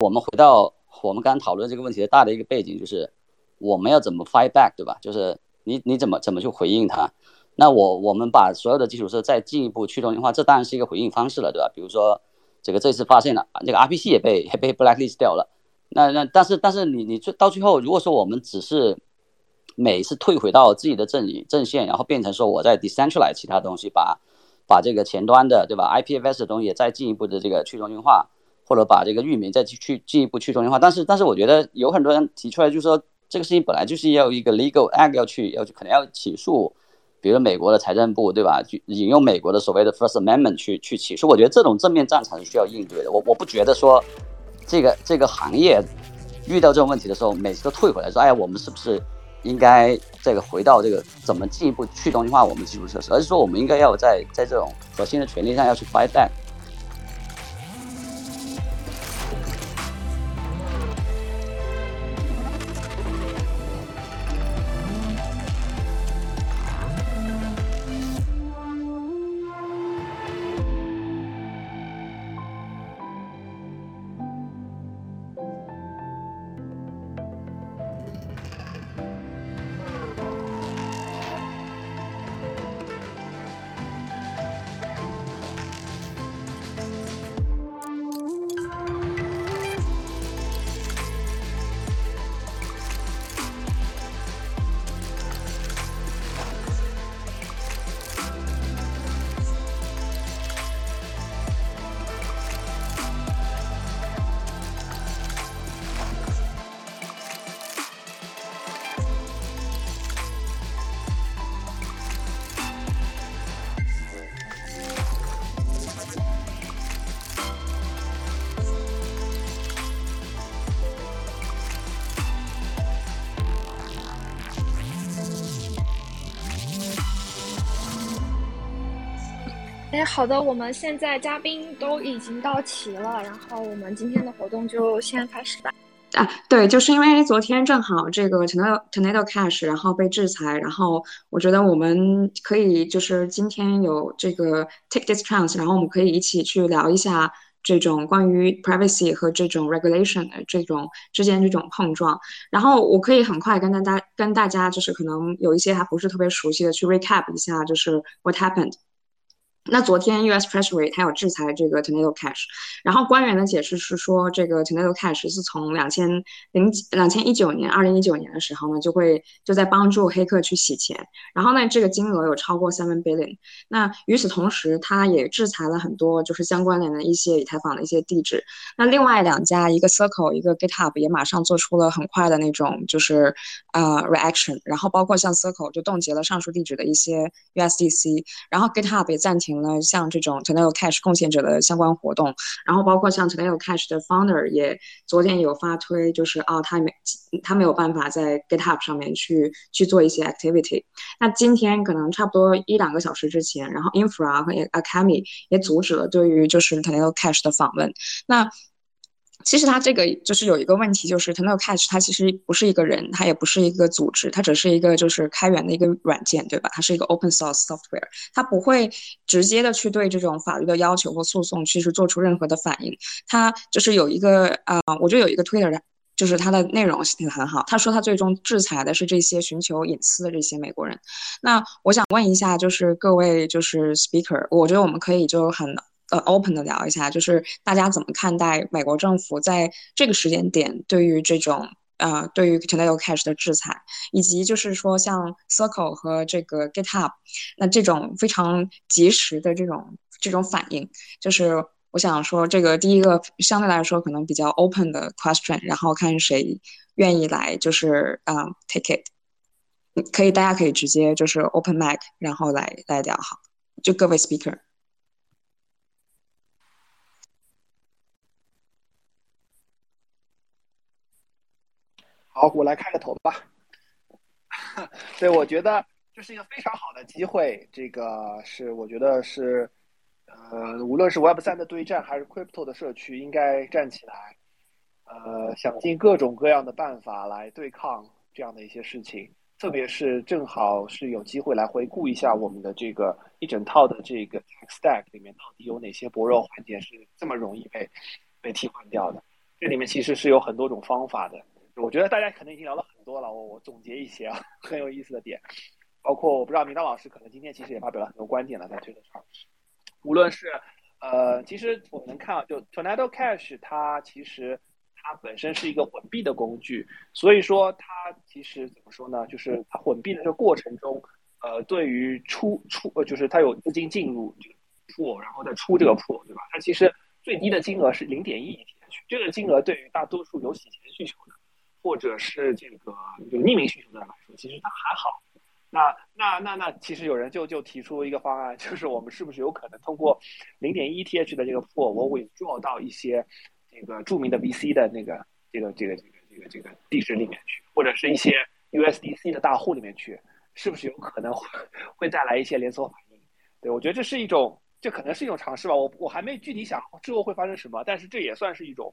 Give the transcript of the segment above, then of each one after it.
我们回到我们刚刚讨论这个问题的大的一个背景，就是我们要怎么 fight back，对吧？就是你你怎么怎么去回应它？那我我们把所有的基础设施再进一步去中心化，这当然是一个回应方式了，对吧？比如说这个这次发现了这个 RPC 也被也被 blacklist 掉了，那那但是但是你你最到最后，如果说我们只是每次退回到自己的阵营阵线，然后变成说我在 decentralize 其他东西，把把这个前端的对吧 IPFS 的东西再进一步的这个去中心化，或者把这个域名再去去进一步去中心化。但是但是我觉得有很多人提出来，就是说这个事情本来就是要一个 legal act 要去要去可能要起诉，比如美国的财政部对吧？去引用美国的所谓的 First Amendment 去去起诉。我觉得这种正面战场是需要应对的。我我不觉得说这个这个行业遇到这种问题的时候，每次都退回来说，哎呀，我们是不是？应该这个回到这个怎么进一步去中心化我们基础设施，而是说我们应该要在在这种核心的权利上要去 fight back。好的，我们现在嘉宾都已经到齐了，然后我们今天的活动就先开始吧。啊，对，就是因为昨天正好这个 Tornado Tornado Cash 然后被制裁，然后我觉得我们可以就是今天有这个 take this chance，然后我们可以一起去聊一下这种关于 privacy 和这种 regulation 的这种之间这种碰撞。然后我可以很快跟大家跟大家就是可能有一些还不是特别熟悉的去 recap 一下，就是 what happened。那昨天 U.S. Treasury 它有制裁这个 Tornado Cash，然后官员的解释是说，这个 Tornado Cash 是从两千零两千一九年二零一九年的时候呢，就会就在帮助黑客去洗钱，然后呢，这个金额有超过 seven billion。那与此同时，它也制裁了很多就是相关联的一些以太坊的一些地址。那另外两家，一个 Circle，一个 GitHub 也马上做出了很快的那种就是呃 reaction，然后包括像 Circle 就冻结了上述地址的一些 USDC，然后 GitHub 也暂停。那像这种 Tornado Cash 贡献者的相关活动，然后包括像 Tornado Cash 的 founder 也昨天有发推，就是啊，他没他没有办法在 GitHub 上面去去做一些 activity。那今天可能差不多一两个小时之前，然后 Infra 和 acamy 也阻止了对于就是 Tornado Cash 的访问。那其实它这个就是有一个问题，就是 Tornado Cash 它其实不是一个人，它也不是一个组织，它只是一个就是开源的一个软件，对吧？它是一个 open source software，它不会直接的去对这种法律的要求或诉讼其实做出任何的反应。它就是有一个啊，我就有一个 Twitter，就是它的内容写的很好。他说他最终制裁的是这些寻求隐私的这些美国人。那我想问一下，就是各位就是 speaker，我觉得我们可以就很。呃，open 的聊一下，就是大家怎么看待美国政府在这个时间点对于这种呃，对于 Tornado Cash 的制裁，以及就是说像 Circle 和这个 GitHub，那这种非常及时的这种这种反应，就是我想说这个第一个相对来说可能比较 open 的 question，然后看谁愿意来就是啊 take it，可以大家可以直接就是 open mic，然后来来聊好，就各位 speaker。好，我来开个头吧。对，我觉得这是一个非常好的机会。这个是我觉得是，呃，无论是 Web 三的对战，还是 Crypto 的社区，应该站起来，呃，想尽各种各样的办法来对抗这样的一些事情。特别是正好是有机会来回顾一下我们的这个一整套的这个 Stack 里面到底有哪些薄弱环节是这么容易被被替换掉的。这里面其实是有很多种方法的。我觉得大家可能已经聊了很多了，我我总结一些啊，很有意思的点，包括我不知道明道老师可能今天其实也发表了很多观点了，在推特上。无论是呃，其实我们能看到，就 Tornado Cash 它其实它本身是一个混币的工具，所以说它其实怎么说呢？就是它混币的这个过程中，呃，对于出出呃，就是它有资金进入这个 pool，，然后再出这个 pool，，对吧？它其实最低的金额是零点一 ETH，这个金额对于大多数有洗钱需求的。或者是这个就匿名需求的人来说，其实它还好。那那那那，其实有人就就提出一个方案，就是我们是不是有可能通过零点一 TH 的这个 pool，我 withdraw 到一些这个著名的 VC 的那个这个这个这个这个这个地址里面去，或者是一些 USDC 的大户里面去，是不是有可能会会带来一些连锁反应？对我觉得这是一种，这可能是一种尝试吧。我我还没具体想之后会发生什么，但是这也算是一种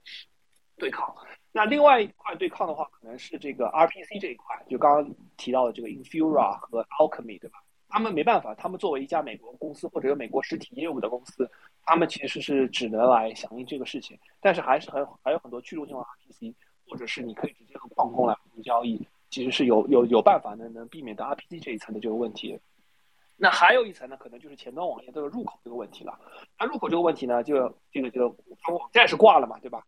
对抗。那另外一块对抗的话，可能是这个 RPC 这一块，就刚刚提到的这个 Infura 和 Alchemy，对吧？他们没办法，他们作为一家美国公司或者有美国实体业务的公司，他们其实是只能来响应这个事情。但是还是很还有很多去中心化 RPC，或者是你可以直接和矿工来进行交易，其实是有有有办法能能避免到 RPC 这一层的这个问题。那还有一层呢，可能就是前端网页这个入口这个问题了。那入口这个问题呢，就这个就它网站是挂了嘛，对吧？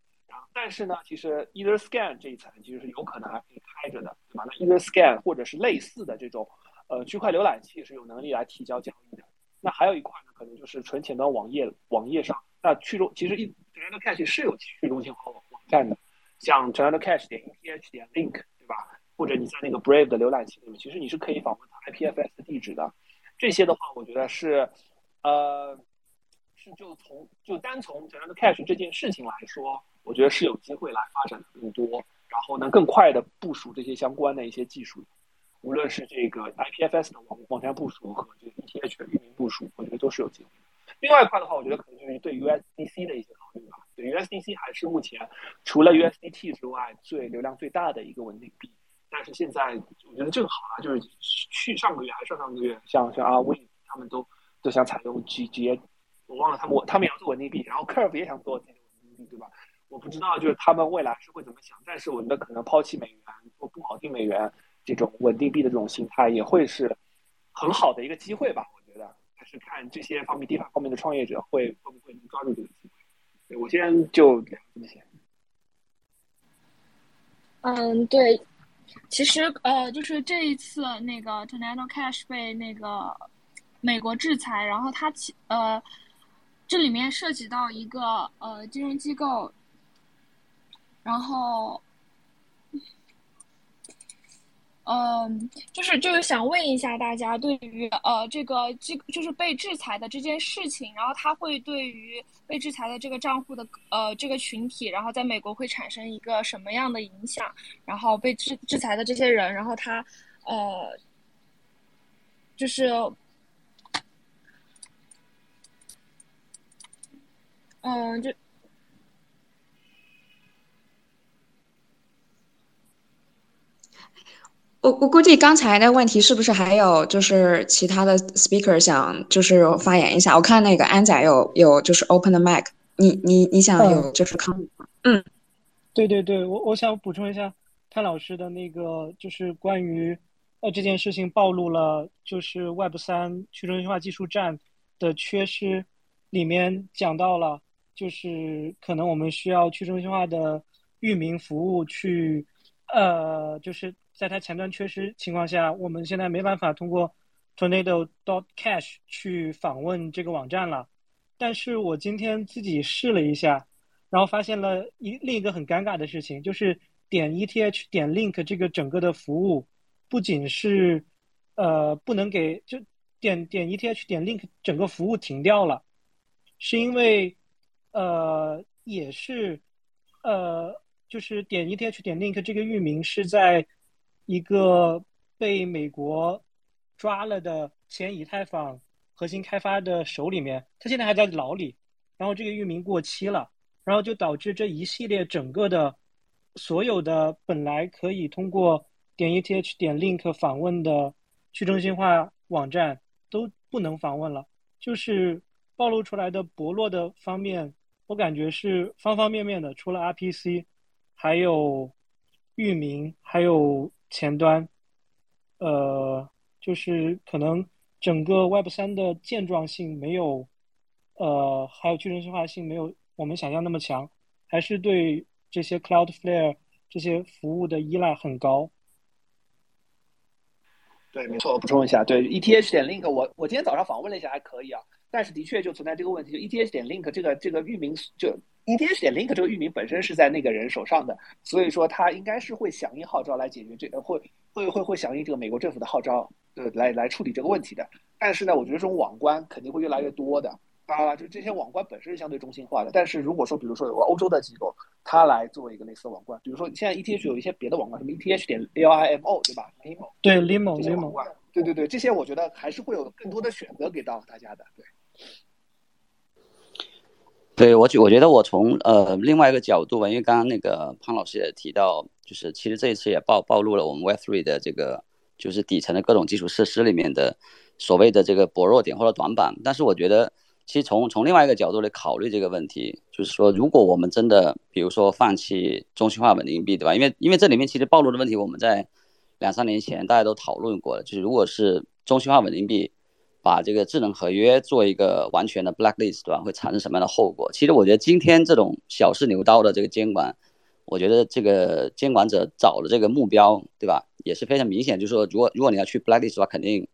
但是呢，其实 Either Scan 这一层其实是有可能还可以开着的，对吧？那 Either Scan 或者是类似的这种呃区块浏览器是有能力来提交交易的。那还有一块呢，可能就是纯前端网页网页上，那去中其实 Tornado Cash 是有去中心化网站的，像 Tornado Cash 点 ETH 点 Link，对吧？或者你在那个 Brave 的浏览器里面，其实你是可以访问它 IPFS 的地址的。这些的话，我觉得是呃是就从就单从 Tornado Cash 这件事情来说。我觉得是有机会来发展更多，然后呢，更快的部署这些相关的一些技术，无论是这个 IPFS 的网网站部署和这个 ETH 的域名部署，我觉得都是有机会。另外一块的话，我觉得可能就是对 USDC 的一些考虑吧。对 USDC 还是目前除了 USDT 之外最流量最大的一个稳定币，但是现在我觉得正好啊，就是去上个月还是上上个月，像像阿威他们都都想采用 G G，我忘了他们他们也要做稳定币，然后 Curve 也想做稳定币，对吧？我不知道，就是他们未来是会怎么想，但是我觉得可能抛弃美元或不锚定美元这种稳定币的这种心态，也会是很好的一个机会吧。我觉得还是看这些方面、地方方面的创业者会会不会能抓住这个机会。我先就聊这么些。嗯，对，其实呃，就是这一次那个 Tornado Cash 被那个美国制裁，然后它其呃这里面涉及到一个呃金融机构。然后，嗯，就是就是想问一下大家，对于呃这个这就是被制裁的这件事情，然后它会对于被制裁的这个账户的呃这个群体，然后在美国会产生一个什么样的影响？然后被制制裁的这些人，然后他呃，就是嗯，就。我我估计刚才的问题是不是还有就是其他的 speaker 想就是发言一下？我看那个安仔有有就是 open the mic，你你你想有就是康嗯，对对对，我我想补充一下潘老师的那个就是关于呃这件事情暴露了就是 Web 三去中心化技术站的缺失，里面讲到了就是可能我们需要去中心化的域名服务去呃就是。在它前端缺失情况下，我们现在没办法通过 Tornado dot Cash 去访问这个网站了。但是我今天自己试了一下，然后发现了一另一个很尴尬的事情，就是点 ETH 点 Link 这个整个的服务，不仅是呃不能给就点点 ETH 点 Link 整个服务停掉了，是因为呃也是呃就是点 ETH 点 Link 这个域名是在。一个被美国抓了的前以太坊核心开发的手里面，他现在还在牢里，然后这个域名过期了，然后就导致这一系列整个的所有的本来可以通过点 ETH 点 Link 访问的去中心化网站都不能访问了，就是暴露出来的薄弱的方面我感觉是方方面面的，除了 RPC，还有域名，还有前端，呃，就是可能整个 Web 三的健壮性没有，呃，还有去中心化性没有我们想象那么强，还是对这些 Cloudflare 这些服务的依赖很高。对，没错，我补充一下，对 ETH 点 link，我我今天早上访问了一下，还可以啊。但是的确就存在这个问题，就 ETH 点 link 这个这个域名，就 ETH 点 link 这个域名本身是在那个人手上的，所以说他应该是会响应号召来解决这个，会会会会响应这个美国政府的号召，对，来来处理这个问题的。但是呢，我觉得这种网关肯定会越来越多的。当然了，就这些网关本身是相对中心化的，但是如果说比如说有个欧洲的机构，它来做一个类似的网关，比如说现在 ETH 有一些别的网关，什么 ETH 点 LIMO 对吧？LIMO 对 LIMO 网关，对对对，这些我觉得还是会有更多的选择给到大家的，对。对我觉我觉得我从呃另外一个角度吧，因为刚刚那个潘老师也提到，就是其实这一次也暴暴露了我们 Web3 的这个就是底层的各种基础设施里面的所谓的这个薄弱点或者短板。但是我觉得，其实从从另外一个角度来考虑这个问题，就是说，如果我们真的比如说放弃中心化稳定币，对吧？因为因为这里面其实暴露的问题，我们在两三年前大家都讨论过了，就是如果是中心化稳定币。把这个智能合约做一个完全的 blacklist，对吧？会产生什么样的后果？其实我觉得今天这种小试牛刀的这个监管，我觉得这个监管者找的这个目标，对吧？也是非常明显，就是说，如果如果你要去 blacklist 的话，肯定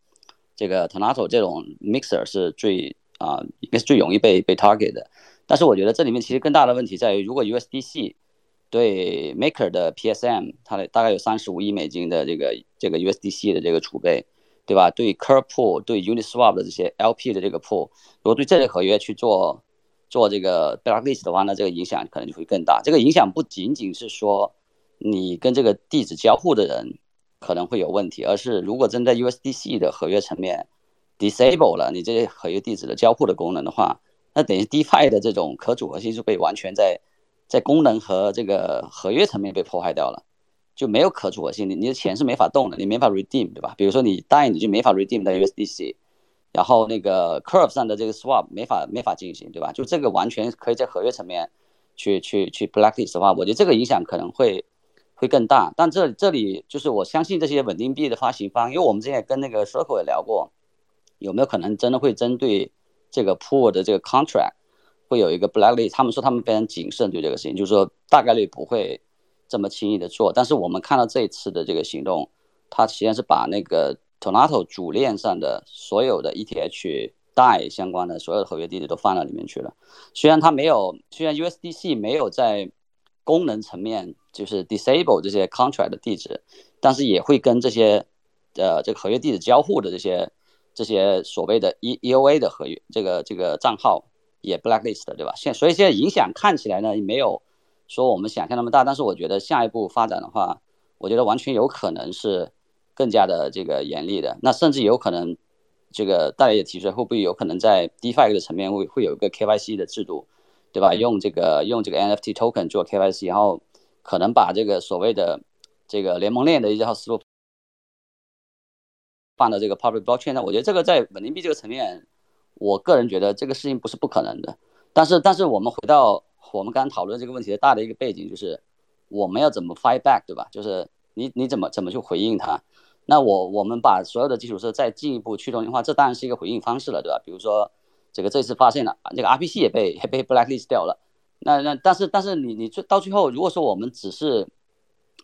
这个 Tonato 这种 mixer 是最啊，应该是最容易被被 target 的。但是我觉得这里面其实更大的问题在于，如果 USDC 对 Maker 的 PSM，它的大概有三十五亿美金的这个这个 USDC 的这个储备。对吧？对 c u r Pool、对 Uniswap 的这些 LP 的这个 Pool，如果对这类合约去做做这个 blacklist 的话，那这个影响可能就会更大。这个影响不仅仅是说你跟这个地址交互的人可能会有问题，而是如果真在 USDC 的合约层面 disable 了你这些合约地址的交互的功能的话，那等于 DeFi 的这种可组合性就被完全在在功能和这个合约层面被破坏掉了。就没有可组合性，你你的钱是没法动的，你没法 redeem，对吧？比如说你答应你就没法 redeem 的 USDC，然后那个 Curve 上的这个 swap 没法没法进行，对吧？就这个完全可以在合约层面去去去 blacklist 的话，我觉得这个影响可能会会更大。但这这里就是我相信这些稳定币的发行方，因为我们之前跟那个 Circle 也聊过，有没有可能真的会针对这个 pool 的这个 contract 会有一个 blacklist？他们说他们非常谨慎对这个事情，就是说大概率不会。这么轻易的做，但是我们看到这一次的这个行动，它实际上是把那个 Tonato 主链上的所有的 ETH DAI 相关的所有的合约地址都放到里面去了。虽然它没有，虽然 USDC 没有在功能层面就是 disable 这些 contract 的地址，但是也会跟这些呃这个合约地址交互的这些这些所谓的 E EOA 的合约这个这个账号也 blacklist 的对吧？现所以现在影响看起来呢没有。说我们想象那么大，但是我觉得下一步发展的话，我觉得完全有可能是更加的这个严厉的。那甚至有可能，这个大家也提出来，会不会有可能在 DeFi 的层面会会有一个 KYC 的制度，对吧？用这个用这个 NFT token 做 KYC，然后可能把这个所谓的这个联盟链的一套思路放到这个 public blockchain 上。我觉得这个在稳定币这个层面，我个人觉得这个事情不是不可能的。但是但是我们回到。我们刚刚讨论这个问题的大的一个背景就是，我们要怎么 fight back，对吧？就是你你怎么怎么去回应它？那我我们把所有的基础设施再进一步去中心化，这当然是一个回应方式了，对吧？比如说这个这次发现了这个 RPC 也被也被 blacklist 掉了，那那但是但是你你最到最后，如果说我们只是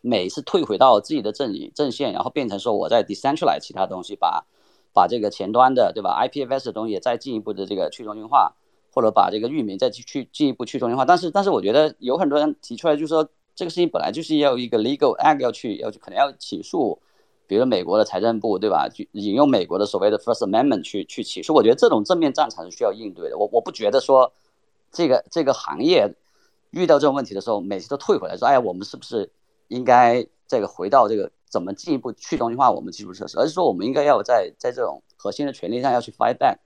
每次退回到自己的阵营阵线，然后变成说我在 decentralize 其他东西，把把这个前端的对吧 IPFS 的东西再进一步的这个去中心化。或者把这个域名再去去进一步去中心化，但是但是我觉得有很多人提出来，就是说这个事情本来就是要一个 legal act 要去要去可能要起诉，比如美国的财政部对吧？就引用美国的所谓的 First Amendment 去去起诉。我觉得这种正面战场是需要应对的。我我不觉得说这个这个行业遇到这种问题的时候，每次都退回来说，哎，我们是不是应该这个回到这个怎么进一步去中心化我们基础设施，而是说我们应该要在在这种核心的权利上要去 fight back。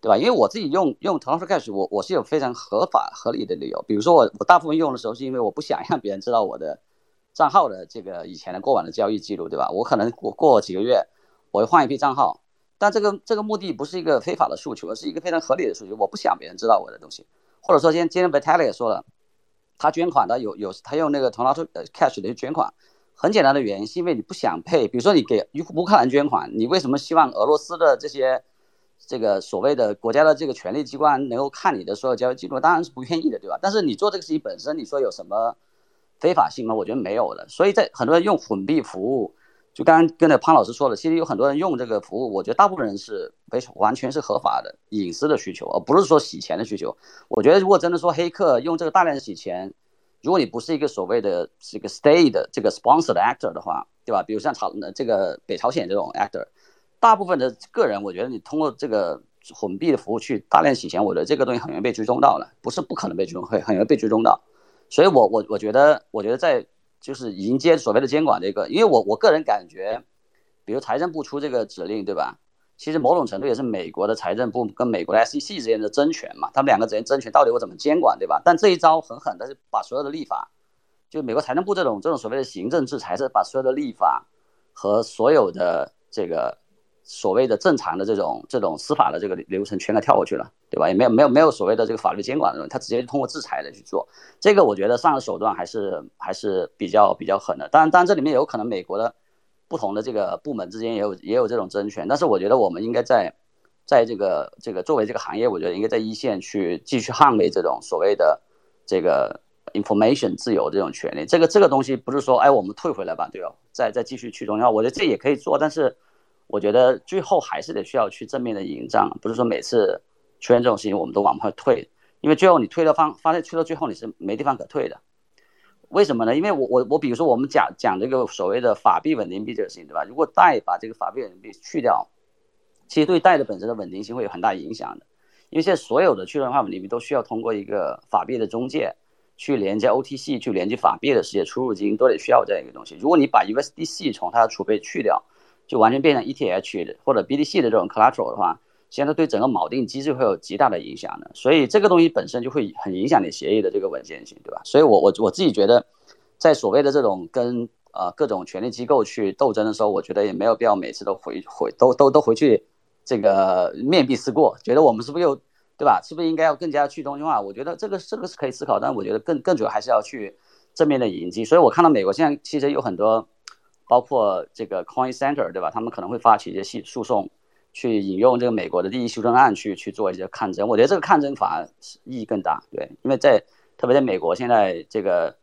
对吧？因为我自己用用同样说 cash，我我是有非常合法合理的理由。比如说我我大部分用的时候是因为我不想让别人知道我的账号的这个以前的过往的交易记录，对吧？我可能过过几个月我会换一批账号，但这个这个目的不是一个非法的诉求，而是一个非常合理的诉求。我不想别人知道我的东西，或者说今天今天 Vitaly 也说了，他捐款的有有他用那个同样说 cash 的捐款，很简单的原因是因为你不想配，比如说你给乌克兰捐款，你为什么希望俄罗斯的这些这个所谓的国家的这个权力机关能够看你的所有交易记录？当然是不愿意的，对吧？但是你做这个事情本身，你说有什么非法性吗？我觉得没有的。所以在很多人用混币服务。就刚刚跟那潘老师说的，其实有很多人用这个服务，我觉得大部分人是非完全是合法的隐私的需求，而不是说洗钱的需求。我觉得如果真的说黑客用这个大量洗钱，如果你不是一个所谓的这个 state 的这个 sponsor 的 actor 的话，对吧？比如像朝这个北朝鲜这种 actor，大部分的个人，我觉得你通过这个混币的服务去大量洗钱，我觉得这个东西很容易被追踪到了，不是不可能被追踪，会很容易被追踪到。所以我我我觉得，我觉得在。就是迎接所谓的监管这个，因为我我个人感觉，比如财政部出这个指令，对吧？其实某种程度也是美国的财政部跟美国的 SEC 之间的争权嘛，他们两个之间争权，到底我怎么监管，对吧？但这一招很狠，的是把所有的立法，就美国财政部这种这种所谓的行政制裁，是把所有的立法和所有的这个。所谓的正常的这种这种司法的这个流程全给跳过去了，对吧？也没有没有没有所谓的这个法律监管的东西，他直接通过制裁的去做。这个我觉得上的手段还是还是比较比较狠的。当然，当然这里面有可能美国的不同的这个部门之间也有也有这种争权。但是我觉得我们应该在在这个这个作为这个行业，我觉得应该在一线去继续捍卫这种所谓的这个 information 自由这种权利。这个这个东西不是说哎我们退回来吧，对吧？再再继续去中心化，我觉得这也可以做，但是。我觉得最后还是得需要去正面的迎战，不是说每次出现这种事情我们都往后退，因为最后你退的方发现退到最后你是没地方可退的。为什么呢？因为我我我比如说我们讲讲这个所谓的法币稳定币这个事情，对吧？如果贷把这个法币稳定币去掉，其实对贷的本身的稳定性会有很大影响的。因为现在所有的去中心化稳定币都需要通过一个法币的中介去连接 OTC，去连接法币的世界出入金都得需要这样一个东西。如果你把 USDC 从它的储备去掉，就完全变成 ETH 或者 BTC 的这种 collateral 的话，现在对整个锚定机制会有极大的影响的。所以这个东西本身就会很影响你协议的这个稳健性，对吧？所以我我我自己觉得，在所谓的这种跟呃各种权力机构去斗争的时候，我觉得也没有必要每次都回回都都都回去这个面壁思过，觉得我们是不是又对吧？是不是应该要更加去中心化？我觉得这个这个是可以思考，但我觉得更更主要还是要去正面的迎击。所以我看到美国现在其实有很多。包括这个 Coin Center 对吧？他们可能会发起一些诉诉讼，去引用这个美国的第一修正案去去做一些抗争。我觉得这个抗争反而意义更大，对，因为在特别在美国现在这个，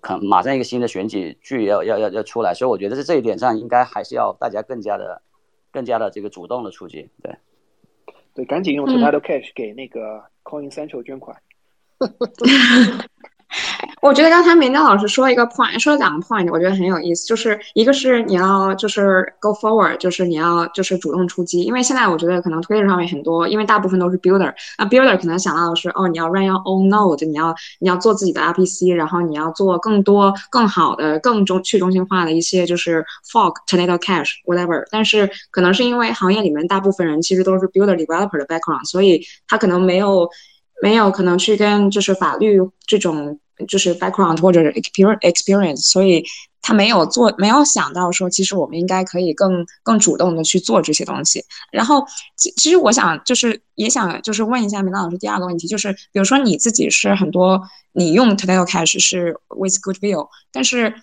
可能马上一个新的选举剧要要要要出来，所以我觉得在这一点上应该还是要大家更加的更加的这个主动的出击，对，对，赶紧用 Tornado Cash 给那个 Coin Central 捐款。我觉得刚才明亮老师说一个 point，说了两个 point，我觉得很有意思。就是一个是你要就是 go forward，就是你要就是主动出击。因为现在我觉得可能 Twitter 上面很多，因为大部分都是 builder，那 builder 可能想到的是哦，你要 run your own node，你要你要做自己的 RPC，然后你要做更多更好的更中去中心化的一些就是 fork tornado cash whatever。但是可能是因为行业里面大部分人其实都是 builder developer 的 background，所以他可能没有没有可能去跟就是法律这种。就是 background 或者 experience，所以他没有做，没有想到说，其实我们应该可以更更主动的去做这些东西。然后，其其实我想就是也想就是问一下明道老师第二个问题，就是比如说你自己是很多你用 today Cash 是 with Goodwill，但是。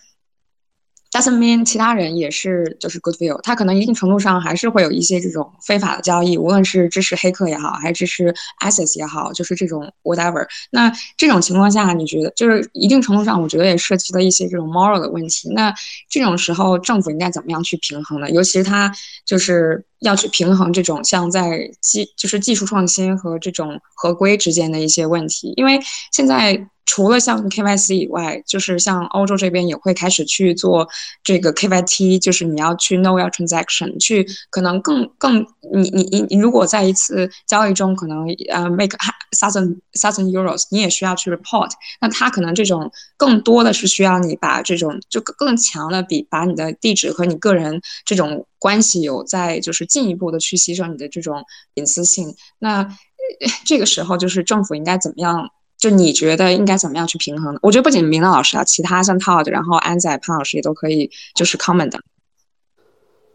Doesn't mean 其他人也是就是 good will，他可能一定程度上还是会有一些这种非法的交易，无论是支持黑客也好，还是支持 asses 也好，就是这种 whatever。那这种情况下，你觉得就是一定程度上，我觉得也涉及了一些这种 moral 的问题。那这种时候，政府应该怎么样去平衡呢？尤其是他就是要去平衡这种像在技就是技术创新和这种合规之间的一些问题，因为现在。除了像 KYC 以外，就是像欧洲这边也会开始去做这个 KYT，就是你要去 know your transaction，去可能更更你你你你如果在一次交易中可能呃 make thousand thousand euros，你也需要去 report，那它可能这种更多的是需要你把这种就更更强的比把你的地址和你个人这种关系有在就是进一步的去牺牲你的这种隐私性，那 这个时候就是政府应该怎么样？就你觉得应该怎么样去平衡呢？我觉得不仅明乐老师啊，其他像 Todd，然后安仔、潘老师也都可以，就是 comment 的。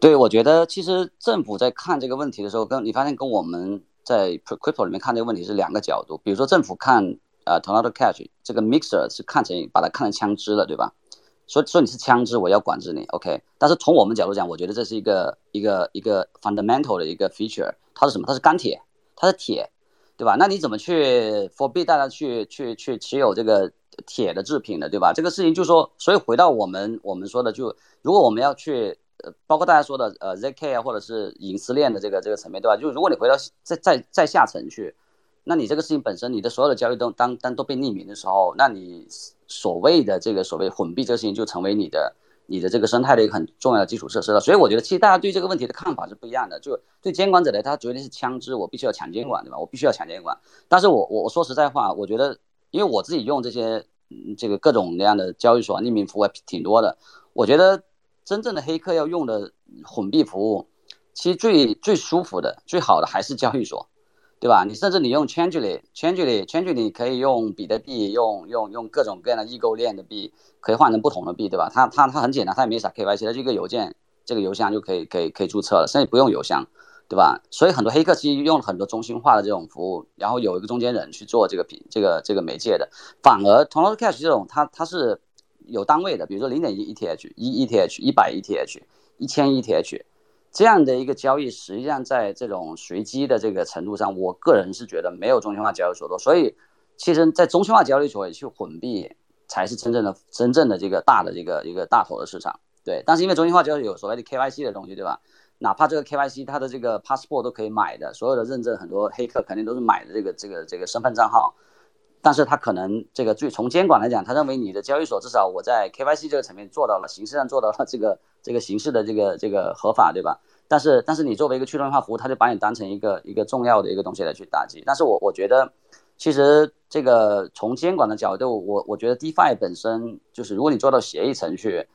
对，我觉得其实政府在看这个问题的时候，跟你发现跟我们在 crypto 里面看这个问题是两个角度，比如说政府看呃 Tornado Cash 这个 mixer 是看成把它看成枪支了，对吧？说说你是枪支，我要管制你，OK？但是从我们角度讲，我觉得这是一个一个一个 fundamental 的一个 feature，它是什么？它是钢铁，它是铁，对吧？那你怎么去 forbid 大家去去去持有这个铁的制品的，对吧？这个事情就说，所以回到我们我们说的，就如果我们要去呃，包括大家说的呃 zk 啊，或者是隐私链的这个这个层面，对吧？就如果你回到再再再下层去，那你这个事情本身，你的所有的交易都当当都被匿名的时候，那你。所谓的这个所谓混币这个事情就成为你的你的这个生态的一个很重要的基础设施了，所以我觉得其实大家对这个问题的看法是不一样的。就对监管者来，他绝对是枪支，我必须要强监管，对吧？我必须要强监管。但是我我我说实在话，我觉得因为我自己用这些这个各种各样的交易所匿名服务还挺多的，我觉得真正的黑客要用的混币服务，其实最最舒服的、最好的还是交易所。对吧？你甚至你用 Changely，Changely，Changely 可以用比特币，用用用各种各样的异构链的币，可以换成不同的币，对吧？它它它很简单，它也没啥 KYC，它就一个邮件，这个邮箱就可以可以可以注册了，甚至不用邮箱，对吧？所以很多黑客其实用了很多中心化的这种服务，然后有一个中间人去做这个品这个这个媒介的，反而 Tornado Cash 这种它它是有单位的，比如说零点一 ETH，一 ETH，一百 ETH，一千 ETH。这样的一个交易，实际上在这种随机的这个程度上，我个人是觉得没有中心化交易所多。所以，其实，在中心化交易所去混币，才是真正的、真正的这个大的这个一个大头的市场。对，但是因为中心化交易有所谓的 KYC 的东西，对吧？哪怕这个 KYC 它的这个 passport 都可以买的，所有的认证，很多黑客肯定都是买的这个这个这个身份账号。但是他可能这个最从监管来讲，他认为你的交易所至少我在 KYC 这个层面做到了，形式上做到了这个这个形式的这个这个合法，对吧？但是但是你作为一个去中心化服务，他就把你当成一个一个重要的一个东西来去打击。但是我我觉得，其实这个从监管的角度，我我觉得 DeFi 本身就是，如果你做到协议程序，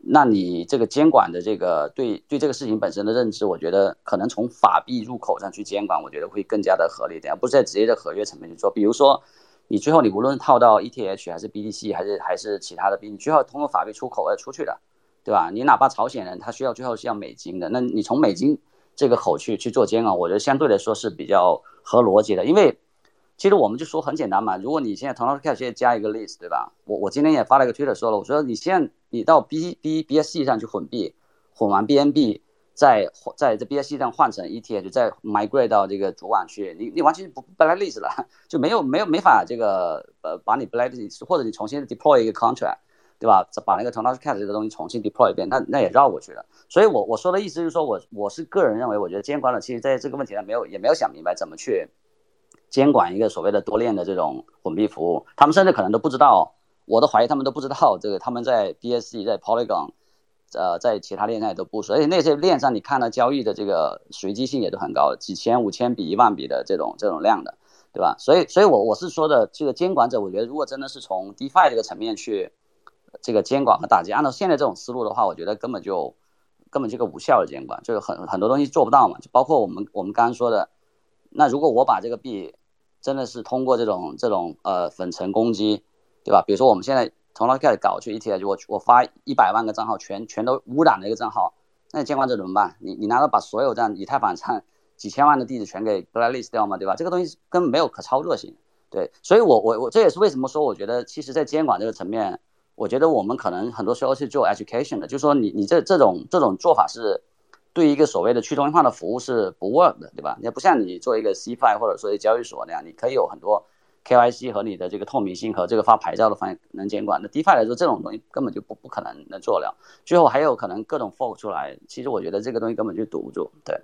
那你这个监管的这个对对这个事情本身的认知，我觉得可能从法币入口上去监管，我觉得会更加的合理点，而不是在直接的合约层面去做。比如说。你最后你无论套到 ETH 还是 BTC 还是还是其他的币，你最后通过法币出口而出去的，对吧？你哪怕朝鲜人他需要最后是要美金的，那你从美金这个口去去做监管，我觉得相对来说是比较合逻辑的。因为其实我们就说很简单嘛，如果你现在 t o n Cash 加一个 list，对吧？我我今天也发了一个推特说了，我说你现在你到 B B BSC 上去混币，混完 BNB。在在这 BSC 上换成 ETH，再 migrate 到这个主网去，你你完全不 blacklist 了，就没有没有没法这个呃把你 blacklist，或者你重新 deploy 一个 contract，对吧？把那个 t o n a s Cat 这个东西重新 deploy 一遍，那那也绕过去了。所以我我说的意思就是说我我是个人认为，我觉得监管者其实在这个问题上没有也没有想明白怎么去监管一个所谓的多链的这种混币服务，他们甚至可能都不知道，我都怀疑他们都不知道这个他们在 BSC 在 Polygon。呃，在其他链上也都部署，而且那些链上你看到交易的这个随机性也都很高，几千、五千比、一万笔的这种这种量的，对吧？所以，所以我我是说的，这个监管者，我觉得如果真的是从 DeFi 这个层面去这个监管和打击，按照现在这种思路的话，我觉得根本就根本这个无效的监管，就是很很多东西做不到嘛，就包括我们我们刚刚说的，那如果我把这个币真的是通过这种这种呃粉尘攻击，对吧？比如说我们现在。从头开始搞去 ETH，我我发一百万个账号，全全都污染了一个账号，那你监管者怎么办？你你难道把所有这样以太坊上 几千万的地址全给 blacklist 掉吗？对吧？这个东西根本没有可操作性。对，所以我我我这也是为什么说，我觉得其实在监管这个层面，我觉得我们可能很多时候是做 education 的，就是说你你这这种这种做法是对一个所谓的去中心化的服务是不 work 的，对吧？也不像你做一个 CFI 或者说交易所那样，你可以有很多。KYC 和你的这个透明性和这个发牌照的方能监管，那 DeFi 来说这种东西根本就不不可能能做了。最后还有可能各种 fork 出来，其实我觉得这个东西根本就堵不住。对。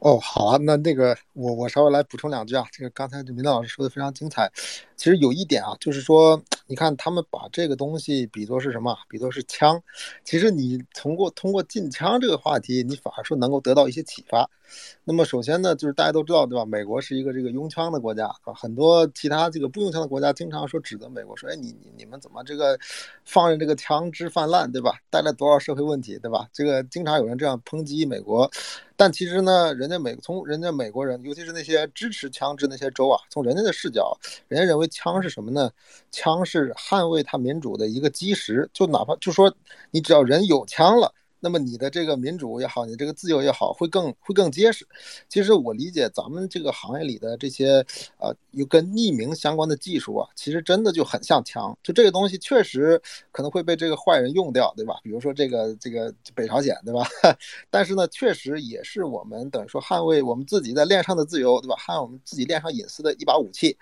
哦，好啊，那那个我我稍微来补充两句啊，这个刚才这明道老师说的非常精彩。其实有一点啊，就是说，你看他们把这个东西比作是什么？比作是枪。其实你通过通过禁枪这个话题，你反而说能够得到一些启发。那么首先呢，就是大家都知道对吧？美国是一个这个拥枪的国家啊，很多其他这个不用枪的国家经常说指责美国说，哎，你你你们怎么这个放任这个枪支泛滥，对吧？带来多少社会问题，对吧？这个经常有人这样抨击美国。但其实呢，人家美从人家美国人，尤其是那些支持枪支那些州啊，从人家的视角，人家认为枪是什么呢？枪是捍卫他民主的一个基石。就哪怕就说你只要人有枪了，那么你的这个民主也好，你这个自由也好，会更会更结实。其实我理解咱们这个行业里的这些呃，有跟匿名相关的技术啊，其实真的就很像枪。就这个东西确实可能会被这个坏人用掉，对吧？比如说这个这个北朝鲜，对吧？但是呢，确实也是我们等于说捍卫我们自己在链上的自由，对吧？捍卫我们自己链上隐私的一把武器。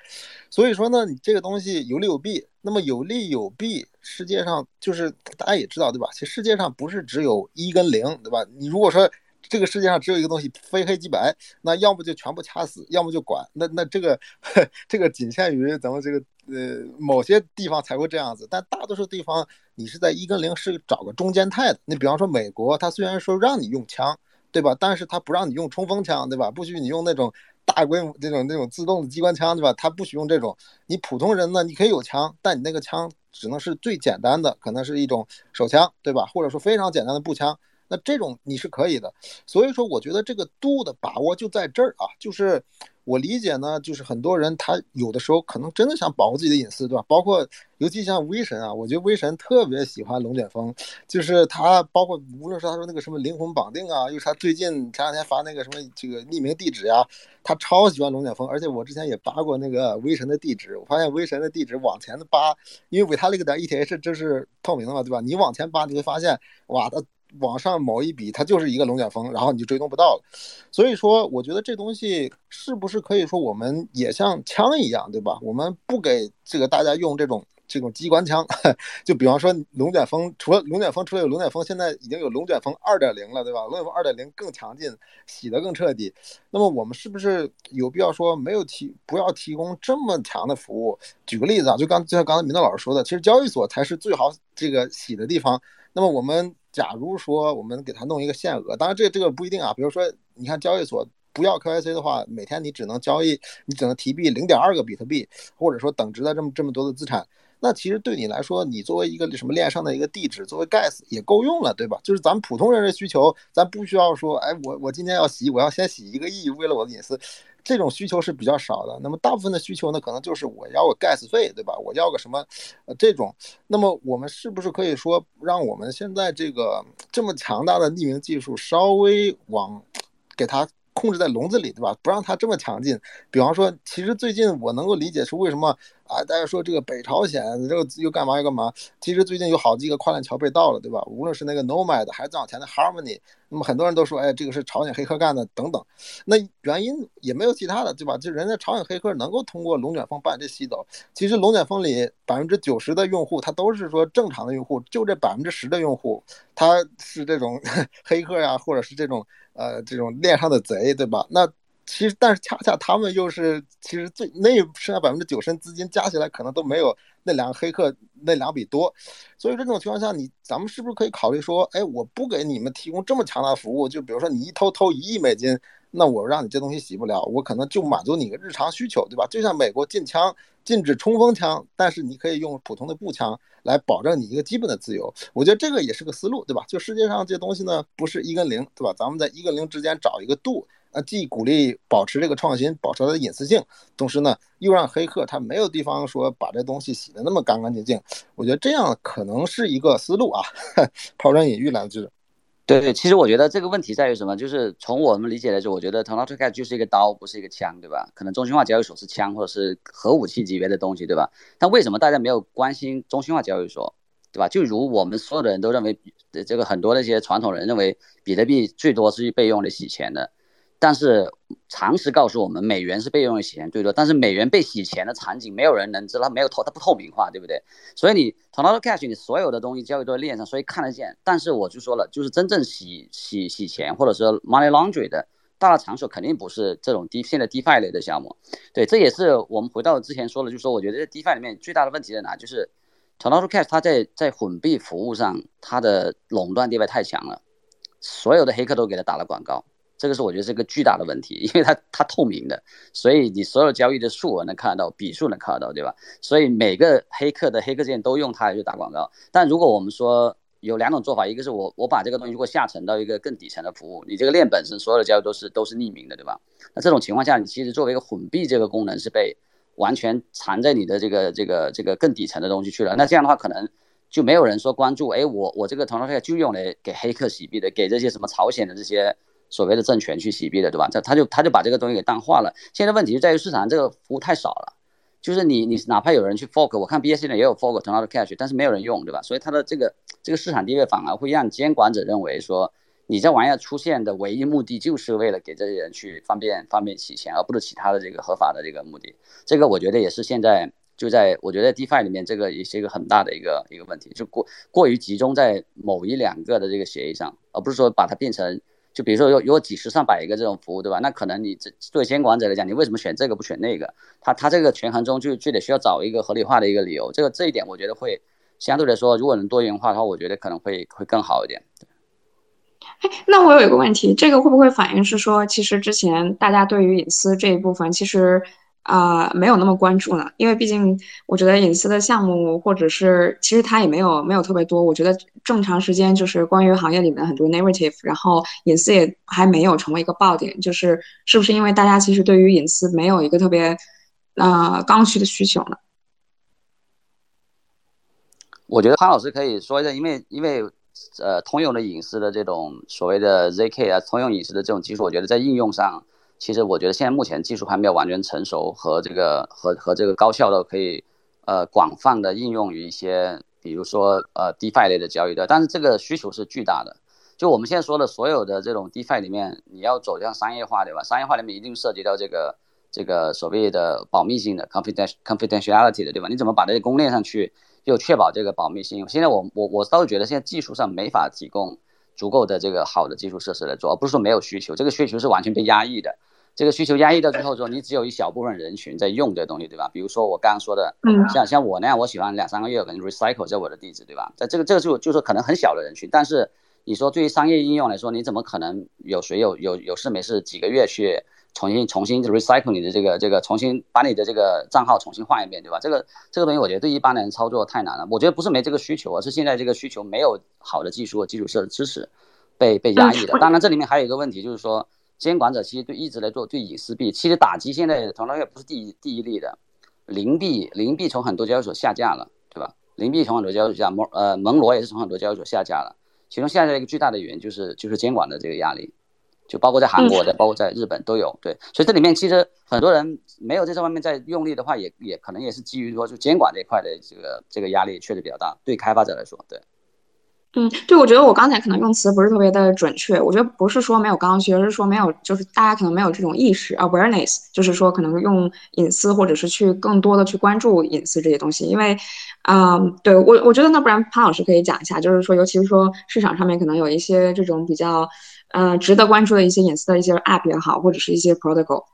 所以说呢，你这个东西有利有弊。那么有利有弊，世界上就是大家也知道，对吧？其实世界上不是只有一跟零，对吧？你如果说这个世界上只有一个东西非黑即白，那要么就全部掐死，要么就管。那那这个 这个仅限于咱们这个呃某些地方才会这样子，但大多数地方你是在一跟零是找个中间态的。你比方说美国，它虽然说让你用枪，对吧？但是它不让你用冲锋枪，对吧？不许你用那种。大规模这种这种自动的机关枪，对吧？他不许用这种。你普通人呢，你可以有枪，但你那个枪只能是最简单的，可能是一种手枪，对吧？或者说非常简单的步枪。那这种你是可以的。所以说，我觉得这个度的把握就在这儿啊，就是。我理解呢，就是很多人他有的时候可能真的想保护自己的隐私，对吧？包括尤其像威神啊，我觉得威神特别喜欢龙卷风，就是他包括无论是他说那个什么灵魂绑定啊，又是他最近前两天发那个什么这个匿名地址呀，他超喜欢龙卷风。而且我之前也扒过那个威神的地址，我发现威神的地址往前的扒，因为维他那个点 ETH 这是透明的嘛，对吧？你往前扒，你会发现哇，他。往上某一笔，它就是一个龙卷风，然后你就追踪不到了。所以说，我觉得这东西是不是可以说我们也像枪一样，对吧？我们不给这个大家用这种这种机关枪，就比方说龙卷风，除了龙卷风，除了有龙卷风，现在已经有龙卷风二点零了，对吧？龙卷风二点零更强劲，洗得更彻底。那么我们是不是有必要说没有提，不要提供这么强的服务？举个例子啊，就刚就像刚才明道老师说的，其实交易所才是最好这个洗的地方。那么我们。假如说我们给他弄一个限额，当然这这个不一定啊。比如说，你看交易所不要 KYC 的话，每天你只能交易，你只能提币零点二个比特币，或者说等值的这么这么多的资产，那其实对你来说，你作为一个什么链上的一个地址，作为 gas 也够用了，对吧？就是咱们普通人的需求，咱不需要说，哎，我我今天要洗，我要先洗一个亿，为了我的隐私。这种需求是比较少的，那么大部分的需求呢，可能就是我要个 gas 费，对吧？我要个什么，呃，这种，那么我们是不是可以说，让我们现在这个这么强大的匿名技术稍微往，给它控制在笼子里，对吧？不让它这么强劲。比方说，其实最近我能够理解出为什么。啊，大家说这个北朝鲜这个又干嘛又干嘛？其实最近有好几个跨链桥被盗了，对吧？无论是那个 Nomad 还是再往前的 Harmony，那么很多人都说，哎，这个是朝鲜黑客干的等等。那原因也没有其他的，对吧？就人家朝鲜黑客能够通过龙卷风把这吸走。其实龙卷风里百分之九十的用户，他都是说正常的用户，就这百分之十的用户，他是这种 黑客呀，或者是这种呃这种链上的贼，对吧？那。其实，但是恰恰他们又是其实最那剩下百分之九十资金加起来可能都没有那两个黑客那两笔多，所以这种情况下，你咱们是不是可以考虑说，哎，我不给你们提供这么强大的服务，就比如说你一偷偷一亿美金，那我让你这东西洗不了，我可能就满足你一个日常需求，对吧？就像美国禁枪禁止冲锋枪，但是你可以用普通的步枪来保证你一个基本的自由，我觉得这个也是个思路，对吧？就世界上这东西呢，不是一跟零，对吧？咱们在一跟零之间找一个度。啊，既鼓励保持这个创新，保持它的隐私性，同时呢，又让黑客他没有地方说把这东西洗的那么干干净净。我觉得这样可能是一个思路啊，抛砖引玉来着。对对，其实我觉得这个问题在于什么？就是从我们理解来说，我觉得 t o n a t o c 就是一个刀，不是一个枪，对吧？可能中心化交易所是枪或者是核武器级别的东西，对吧？但为什么大家没有关心中心化交易所，对吧？就如我们所有的人都认为，这个很多那些传统人认为，比特币最多是被用来洗钱的。但是常识告诉我们，美元是被用于洗钱最多。但是美元被洗钱的场景，没有人能知道，没有透，它不透明化，对不对？所以你 t o n a l Cash，你所有的东西交易都在链上，所以看得见。但是我就说了，就是真正洗洗洗钱，或者说 money laundry 的大的场所，肯定不是这种低现在 DeFi 类的项目。对，这也是我们回到之前说的，就是说，我觉得 DeFi 里面最大的问题在哪？就是 t o n a l Cash 它在在混币服务上，它的垄断地位太强了，所有的黑客都给它打了广告。这个是我觉得是一个巨大的问题，因为它它透明的，所以你所有交易的数额能看得到，笔数能看得到，对吧？所以每个黑客的黑客键都用它来去打广告。但如果我们说有两种做法，一个是我我把这个东西如果下沉到一个更底层的服务，你这个链本身所有的交易都是都是匿名的，对吧？那这种情况下，你其实作为一个混币这个功能是被完全藏在你的这个这个这个更底层的东西去了。那这样的话，可能就没有人说关注，哎，我我这个 t o n 就用来给黑客洗币的，给这些什么朝鲜的这些所谓的政权去洗币的，对吧？他他就他就把这个东西给淡化了。现在问题就在于市场上这个服务太少了，就是你你哪怕有人去 fork，我看 BSC 呢也有 fork t o n a d o Cash，但是没有人用，对吧？所以它的这个这个市场地位反而会让监管者认为说，你这玩意儿出现的唯一目的就是为了给这些人去方便方便洗钱，而不是其他的这个合法的这个目的。这个我觉得也是现在。就在我觉得 DeFi 里面，这个也是一个很大的一个一个问题，就过过于集中在某一两个的这个协议上，而不是说把它变成，就比如说有有几十上百个这种服务，对吧？那可能你这作为监管者来讲，你为什么选这个不选那个？他他这个权衡中就就得需要找一个合理化的一个理由。这个这一点我觉得会相对来说，如果能多元化的话，我觉得可能会会更好一点。哎，那我有一个问题，这个会不会反映是说，其实之前大家对于隐私这一部分，其实？啊，没有那么关注呢，因为毕竟我觉得隐私的项目，或者是其实它也没有没有特别多。我觉得正常时间就是关于行业里面很多 narrative，然后隐私也还没有成为一个爆点，就是是不是因为大家其实对于隐私没有一个特别呃刚需的需求呢？我觉得潘老师可以说一下，因为因为呃通用的隐私的这种所谓的 zk 啊，通用隐私的这种技术，我觉得在应用上。其实我觉得现在目前技术还没有完全成熟，和这个和和这个高效的可以呃广泛的应用于一些，比如说呃 DeFi 类的交易的，但是这个需求是巨大的。就我们现在说的所有的这种 DeFi 里面，你要走向商业化对吧？商业化里面一定涉及到这个这个所谓的保密性的 confidential confidentiality 的对吧？你怎么把这些公链上去又确保这个保密性？现在我我我倒是觉得现在技术上没法提供足够的这个好的基础设施来做，而不是说没有需求，这个需求是完全被压抑的。这个需求压抑到最后，说你只有一小部分人群在用这东西，对吧？比如说我刚刚说的，嗯，像像我那样，我喜欢两三个月可能 recycle 在我的地址，对吧？在这个这个就就是可能很小的人群，但是你说对于商业应用来说，你怎么可能有谁有有有事没事几个月去重新重新 recycle 你的这个这个重新把你的这个账号重新换一遍，对吧？这个这个东西我觉得对一般的人操作太难了。我觉得不是没这个需求，而是现在这个需求没有好的技术和基础设施支持，被被压抑的。当然这里面还有一个问题就是说。监管者其实对一直来做对隐私币，其实打击现在同样也不是第一第一例的，零币零币从很多交易所下架了，对吧？零币从很多交易所下蒙呃蒙罗也是从很多交易所下架了，其中下架一个巨大的原因就是就是监管的这个压力，就包括在韩国的，包括在日本都有，对，所以这里面其实很多人没有在这方面在用力的话，也也可能也是基于说就监管这一块的这个这个压力确实比较大，对开发者来说，对。嗯，对，我觉得我刚才可能用词不是特别的准确。我觉得不是说没有刚需，而是说没有，就是大家可能没有这种意识 （awareness），就是说可能用隐私，或者是去更多的去关注隐私这些东西。因为，嗯，对我，我觉得那不然潘老师可以讲一下，就是说，尤其是说市场上面可能有一些这种比较，呃，值得关注的一些隐私的一些 app 也好，或者是一些 protocol。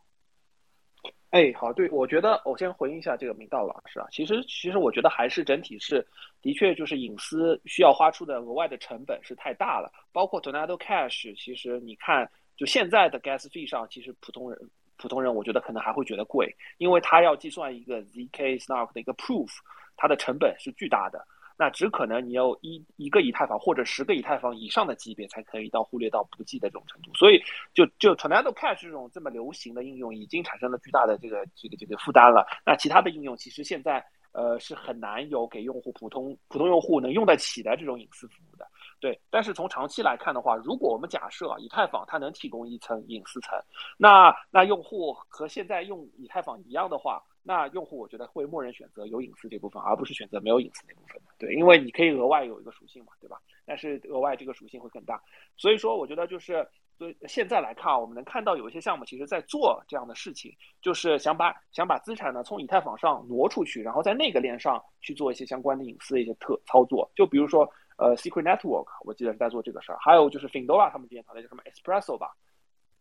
哎，好，对，我觉得我先回应一下这个明道老师啊，其实其实我觉得还是整体是，的确就是隐私需要花出的额外的成本是太大了，包括 Tornado Cash，其实你看就现在的 gas fee 上，其实普通人普通人我觉得可能还会觉得贵，因为他要计算一个 zk snark 的一个 proof，它的成本是巨大的。那只可能你有一一个以太坊或者十个以太坊以上的级别才可以到忽略到不计的这种程度，所以就就 Tornado Cash 这种这么流行的应用已经产生了巨大的这个这个这个负担了。那其他的应用其实现在呃是很难有给用户普通普通用户能用得起的这种隐私服务的。对，但是从长期来看的话，如果我们假设以太坊它能提供一层隐私层，那那用户和现在用以太坊一样的话。那用户我觉得会默认选择有隐私这部分，而不是选择没有隐私那部分，对，因为你可以额外有一个属性嘛，对吧？但是额外这个属性会更大，所以说我觉得就是，所以现在来看啊，我们能看到有一些项目其实在做这样的事情，就是想把想把资产呢从以太坊上挪出去，然后在那个链上去做一些相关的隐私的一些特操作，就比如说呃 Secret Network，我记得是在做这个事儿，还有就是 Findoa 他们这边团队叫什么 Espresso 吧。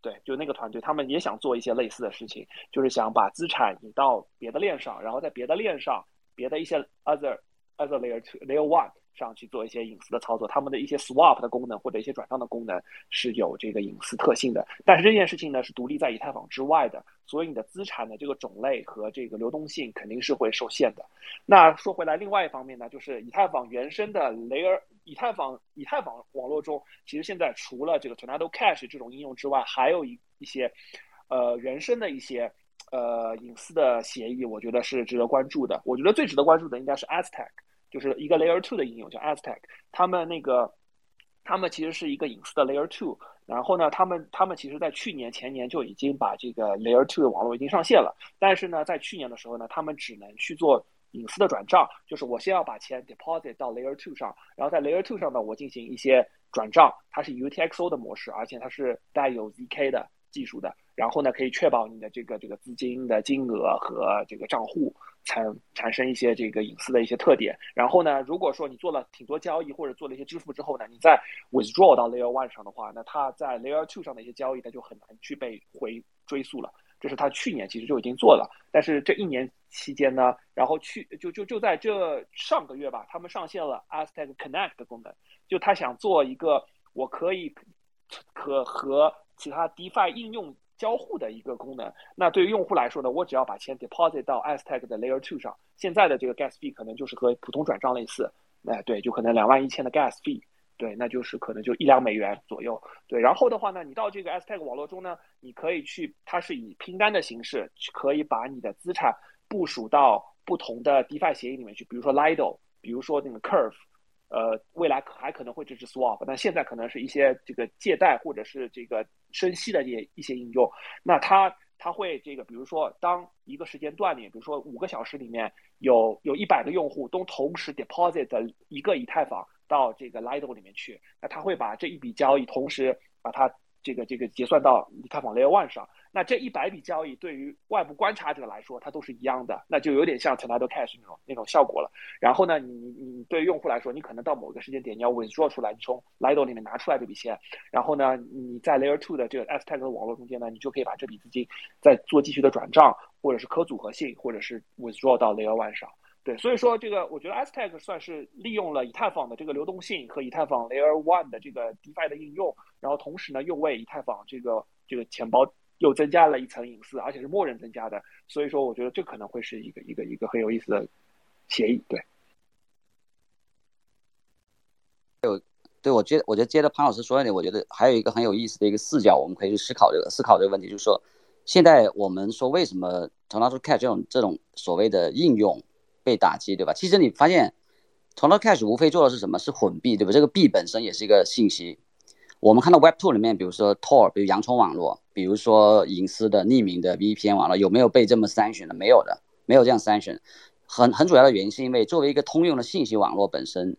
对，就那个团队，他们也想做一些类似的事情，就是想把资产引到别的链上，然后在别的链上，别的一些 other other layer two layer one 上去做一些隐私的操作。他们的一些 swap 的功能或者一些转账的功能是有这个隐私特性的。但是这件事情呢是独立在以太坊之外的，所以你的资产的这个种类和这个流动性肯定是会受限的。那说回来，另外一方面呢，就是以太坊原生的 layer。以太坊以太坊网络中，其实现在除了这个 Tornado Cash 这种应用之外，还有一一些，呃，原生的一些呃隐私的协议，我觉得是值得关注的。我觉得最值得关注的应该是 Aztec 就是一个 Layer Two 的应用叫 Aztec，他们那个他们其实是一个隐私的 Layer Two。然后呢，他们他们其实在去年前年就已经把这个 Layer Two 的网络已经上线了，但是呢，在去年的时候呢，他们只能去做隐私的转账，就是我先要把钱 deposit 到 Layer Two 上，然后在 Layer Two 上呢，我进行一些转账，它是 UTXO 的模式，而且它是带有 ZK 的技术的，然后呢，可以确保你的这个这个资金的金额和这个账户。产产生一些这个隐私的一些特点，然后呢，如果说你做了挺多交易或者做了一些支付之后呢，你再 withdraw 到 layer one 上的话，那它在 layer two 上的一些交易，它就很难去被回追溯了。这是他去年其实就已经做了，但是这一年期间呢，然后去就就就在这上个月吧，他们上线了 Aztec Connect 的功能，就他想做一个我可以可和其他 DeFi 应用。交互的一个功能，那对于用户来说呢，我只要把钱 deposit 到 Aztec 的 Layer Two 上，现在的这个 gas fee 可能就是和普通转账类似，哎，对，就可能两万一千的 gas fee，对，那就是可能就一两美元左右，对，然后的话呢，你到这个 Aztec 网络中呢，你可以去，它是以拼单的形式，可以把你的资产部署到不同的 DeFi 协议里面去，比如说 Lido，比如说那个 Curve。呃，未来还可能会支持 swap，但现在可能是一些这个借贷或者是这个生息的一一些应用。那它它会这个，比如说，当一个时间段里，比如说五个小时里面有有一百个用户都同时 deposit 一个以太坊到这个 Lido 里面去，那它会把这一笔交易同时把它这个这个结算到以太坊 Layer One 上。那这一百笔交易对于外部观察者来说，它都是一样的，那就有点像 Tornado Cash 那种那种效果了。然后呢，你你对用户来说，你可能到某个时间点，你要 withdraw 出来，你从 Lido 里面拿出来这笔钱，然后呢，你在 Layer Two 的这个 Aztec 的网络中间呢，你就可以把这笔资金再做继续的转账，或者是可组合性，或者是 withdraw 到 Layer One 上。对，所以说这个我觉得 Aztec 算是利用了以太坊的这个流动性和以太坊 Layer One 的这个 DeFi 的应用，然后同时呢，又为以太坊这个这个钱包。又增加了一层隐私，而且是默认增加的，所以说我觉得这可能会是一个一个一个很有意思的协议。对，有对我接我觉得接着潘老师说一点，我觉得还有一个很有意思的一个视角，我们可以去思考这个思考这个问题，就是说现在我们说为什么 Tornado Cash 这种这种所谓的应用被打击，对吧？其实你发现，Tor Cash 无非做的是什么？是混币，对吧？这个币本身也是一个信息。我们看到 Web Two 里面，比如说 Tor，比如洋葱网络，比如说隐私的匿名的 VPN 网络，有没有被这么筛选的？没有的，没有这样筛选。很很主要的原因是因为作为一个通用的信息网络本身，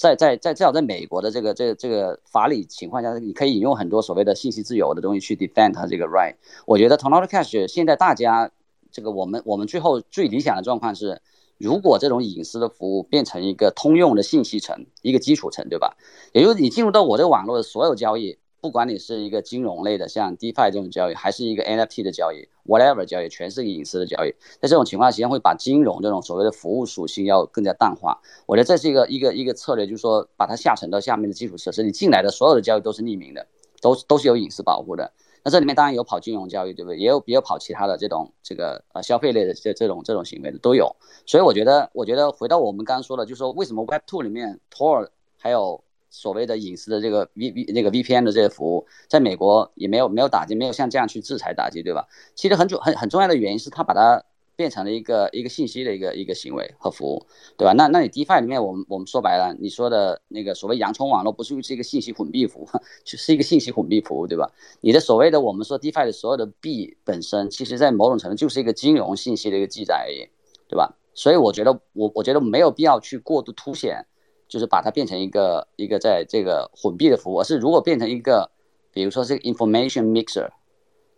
在在在至少在美国的这个这个这个法理情况下，你可以引用很多所谓的信息自由的东西去 defend 它这个 right。我觉得 Tor Cash 现在大家这个我们我们最后最理想的状况是。如果这种隐私的服务变成一个通用的信息层，一个基础层，对吧？也就是你进入到我这个网络的所有交易，不管你是一个金融类的，像 DeFi 这种交易，还是一个 NFT 的交易，whatever 交易，全是隐私的交易。在这种情况下，实际上会把金融这种所谓的服务属性要更加淡化。我觉得这是一个一个一个策略，就是说把它下沉到下面的基础设施，你进来的所有的交易都是匿名的，都都是有隐私保护的。那这里面当然有跑金融交易，对不对？也有也有跑其他的这种这个呃消费类的这这种这种行为的都有。所以我觉得，我觉得回到我们刚刚说的，就是说为什么 Web Two 里面 Tor 还有所谓的隐私的这个 V V 那个 VPN 的这些服务，在美国也没有没有打击，没有像这样去制裁打击，对吧？其实很主很很重要的原因是他把它。变成了一个一个信息的一个一个行为和服务，对吧？那那你 DeFi 里面，我们我们说白了，你说的那个所谓洋葱网络，不是是一个信息混币服务，就是一个信息混币服务，对吧？你的所谓的我们说 DeFi 的所有的币本身，其实在某种程度就是一个金融信息的一个记载而已，对吧？所以我觉得我我觉得没有必要去过度凸显，就是把它变成一个一个在这个混币的服务，而是如果变成一个，比如说这个 information mixer。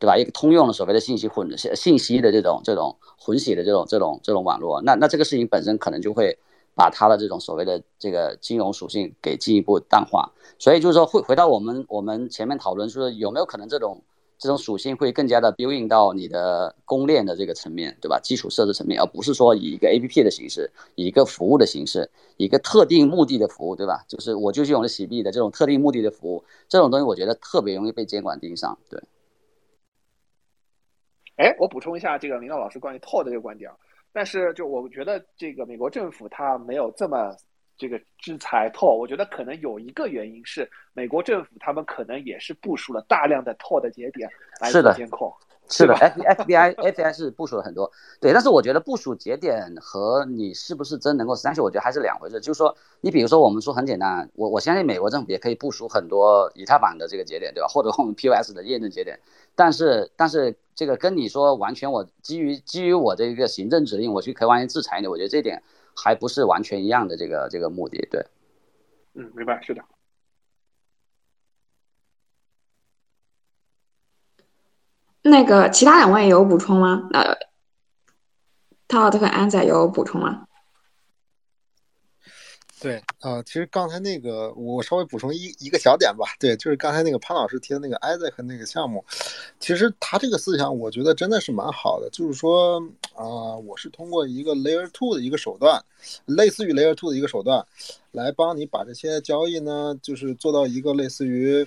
对吧？一个通用的所谓的信息混信信息的这种这种混血的这种这种这种网络，那那这个事情本身可能就会把它的这种所谓的这个金融属性给进一步淡化。所以就是说，会回到我们我们前面讨论说，有没有可能这种这种属性会更加的 building 到你的公链的这个层面，对吧？基础设施层面，而不是说以一个 A P P 的形式，以一个服务的形式，一个特定目的的服务，对吧？就是我就是用来洗币的这种特定目的的服务，这种东西我觉得特别容易被监管盯上，对。哎，我补充一下这个林道老师关于 Tor 的这个观点啊，但是就我觉得这个美国政府他没有这么这个制裁 Tor，我觉得可能有一个原因是美国政府他们可能也是部署了大量的 Tor 的节点来做监控。是的，F F B I F B I 是部署了很多，对，但是我觉得部署节点和你是不是真能够实现，我觉得还是两回事。就是说，你比如说我们说很简单，我我相信美国政府也可以部署很多以太坊的这个节点，对吧？或者我们 P O S 的验证节点，但是但是这个跟你说完全我基于基于我的一个行政指令，我去可以完全制裁你，我觉得这点还不是完全一样的这个这个目的，对。嗯，明白，是的。那个其他两位有补充吗？呃，套特和安仔有补充吗？对，啊，其实刚才那个我稍微补充一一个小点吧。对，就是刚才那个潘老师提的那个 Isaac 那个项目，其实他这个思想我觉得真的是蛮好的。就是说，啊，我是通过一个 Layer Two 的一个手段，类似于 Layer Two 的一个手段，来帮你把这些交易呢，就是做到一个类似于。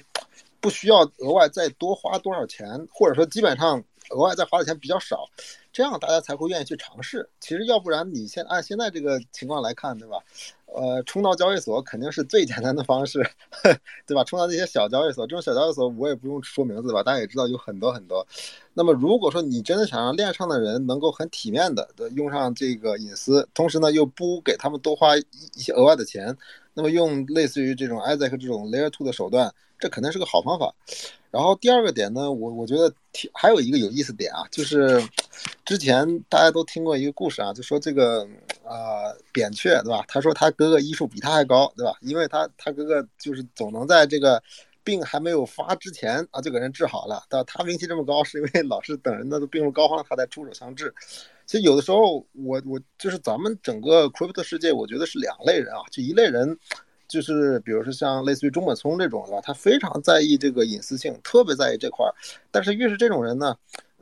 不需要额外再多花多少钱，或者说基本上额外再花的钱比较少，这样大家才会愿意去尝试。其实要不然，你现按现在这个情况来看，对吧？呃，冲到交易所肯定是最简单的方式，对吧？冲到那些小交易所，这种小交易所我也不用说名字吧，大家也知道有很多很多。那么如果说你真的想让链上的人能够很体面的用上这个隐私，同时呢又不给他们多花一一些额外的钱，那么用类似于这种 Isaac 这种 Layer Two 的手段。这肯定是个好方法。然后第二个点呢，我我觉得还有一个有意思点啊，就是之前大家都听过一个故事啊，就说这个啊扁鹊对吧？他说他哥哥医术比他还高，对吧？因为他他哥哥就是总能在这个病还没有发之前啊就给人治好了。但他名气这么高，是因为老是等人的病入膏肓了，他才出手相治。其实有的时候，我我就是咱们整个 crypto 世界，我觉得是两类人啊，就一类人。就是比如说像类似于中本聪这种的吧，他非常在意这个隐私性，特别在意这块儿。但是越是这种人呢，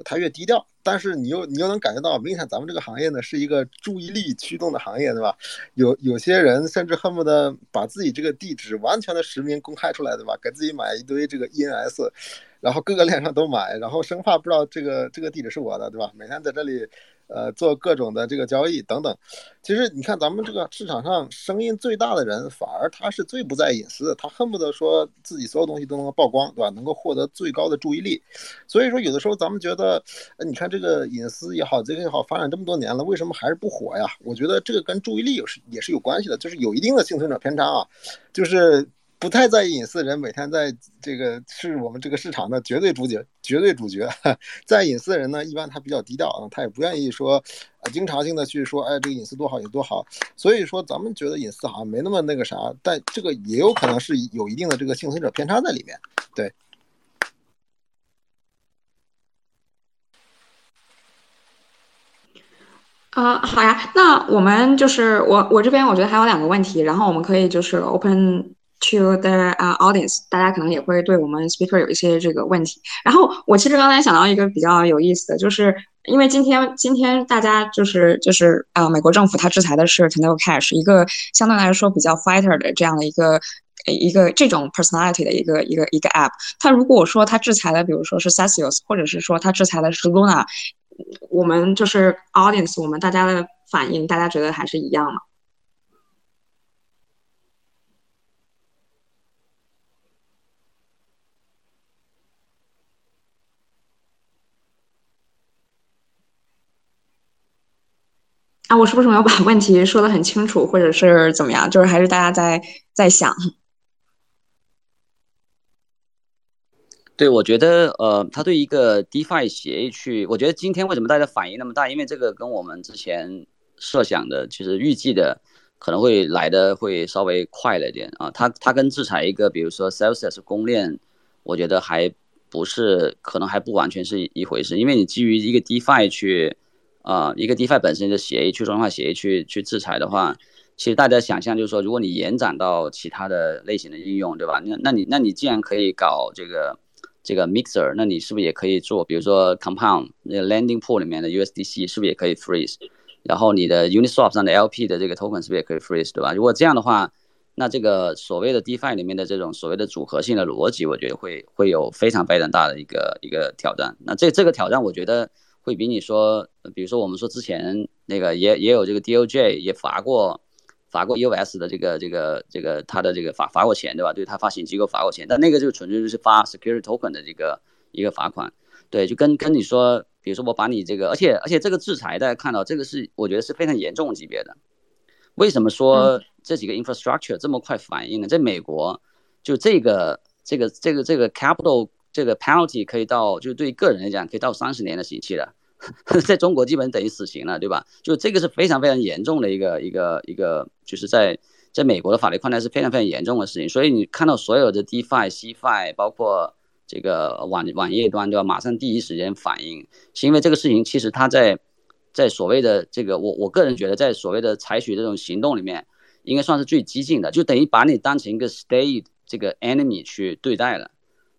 他越低调。但是你又你又能感觉到，明显咱们这个行业呢是一个注意力驱动的行业，对吧？有有些人甚至恨不得把自己这个地址完全的实名公开出来，对吧？给自己买一堆这个 ENS，然后各个 链上都买，然后生怕不知道这个这个地址是我的，对吧？每天在这里。呃，做各种的这个交易等等，其实你看咱们这个市场上声音最大的人，反而他是最不在隐私的，他恨不得说自己所有东西都能够曝光，对吧？能够获得最高的注意力。所以说，有的时候咱们觉得，你看这个隐私也好，这个也好，发展这么多年了，为什么还是不火呀？我觉得这个跟注意力有是也是有关系的，就是有一定的幸存者偏差啊，就是。不太在意隐私的人，每天在这个是我们这个市场的绝对主角，绝对主角。在隐私的人呢，一般他比较低调啊，他也不愿意说，经常性的去说，哎，这个隐私多好有多好。所以说，咱们觉得隐私好像没那么那个啥，但这个也有可能是有一定的这个幸存者偏差在里面。对。啊，好呀，那我们就是我我这边我觉得还有两个问题，然后我们可以就是 open。To the 啊 audience，大家可能也会对我们 speaker 有一些这个问题。然后我其实刚才想到一个比较有意思的，就是因为今天今天大家就是就是呃美国政府它制裁的是 t e n o Cash，一个相对来说比较 fighter 的这样的一个一个这种 personality 的一个一个一个 app。它如果说它制裁的，比如说是 Celsius，或者是说它制裁的是 Luna，我们就是 audience，我们大家的反应，大家觉得还是一样吗？我是不是没有把问题说的很清楚，或者是怎么样？就是还是大家在在想。对，我觉得呃，他对一个 DeFi 协议去，我觉得今天为什么大家反应那么大？因为这个跟我们之前设想的，其实预计的可能会来的会稍微快了一点啊。他他跟制裁一个，比如说 Celsius 公链，我觉得还不是，可能还不完全是一回事，因为你基于一个 DeFi 去。啊，一个 DeFi 本身的协议，去中心化协议去去制裁的话，其实大家想象就是说，如果你延展到其他的类型的应用，对吧？那那你那你既然可以搞这个这个 Mixer，那你是不是也可以做？比如说 Compound 那个 Landing Pool 里面的 USDC 是不是也可以 Freeze？然后你的 Uniswap 上的 LP 的这个 Token 是不是也可以 Freeze？对吧？如果这样的话，那这个所谓的 DeFi 里面的这种所谓的组合性的逻辑，我觉得会会有非常非常大的一个一个挑战。那这这个挑战，我觉得。会比你说，比如说我们说之前那个也也有这个 DOJ 也罚过，罚过 US 的这个这个这个他的这个罚罚过钱对吧？对他发行机构罚过钱，但那个就纯粹就是发 security token 的这个一个罚款。对，就跟跟你说，比如说我把你这个，而且而且这个制裁大家看到这个是我觉得是非常严重级别的。为什么说这几个 infrastructure 这么快反应呢？在美国，就这个这个这个这个 capital 这个 penalty 可以到，就是对于个人来讲可以到三十年的刑期了，在中国基本等于死刑了，对吧？就这个是非常非常严重的一个一个一个，就是在在美国的法律框架是非常非常严重的事情。所以你看到所有的 DeFi、Cfi，包括这个网网页端，对吧？马上第一时间反应，是因为这个事情其实它在。在所谓的这个，我我个人觉得，在所谓的采取这种行动里面，应该算是最激进的，就等于把你当成一个 state 这个 enemy 去对待了，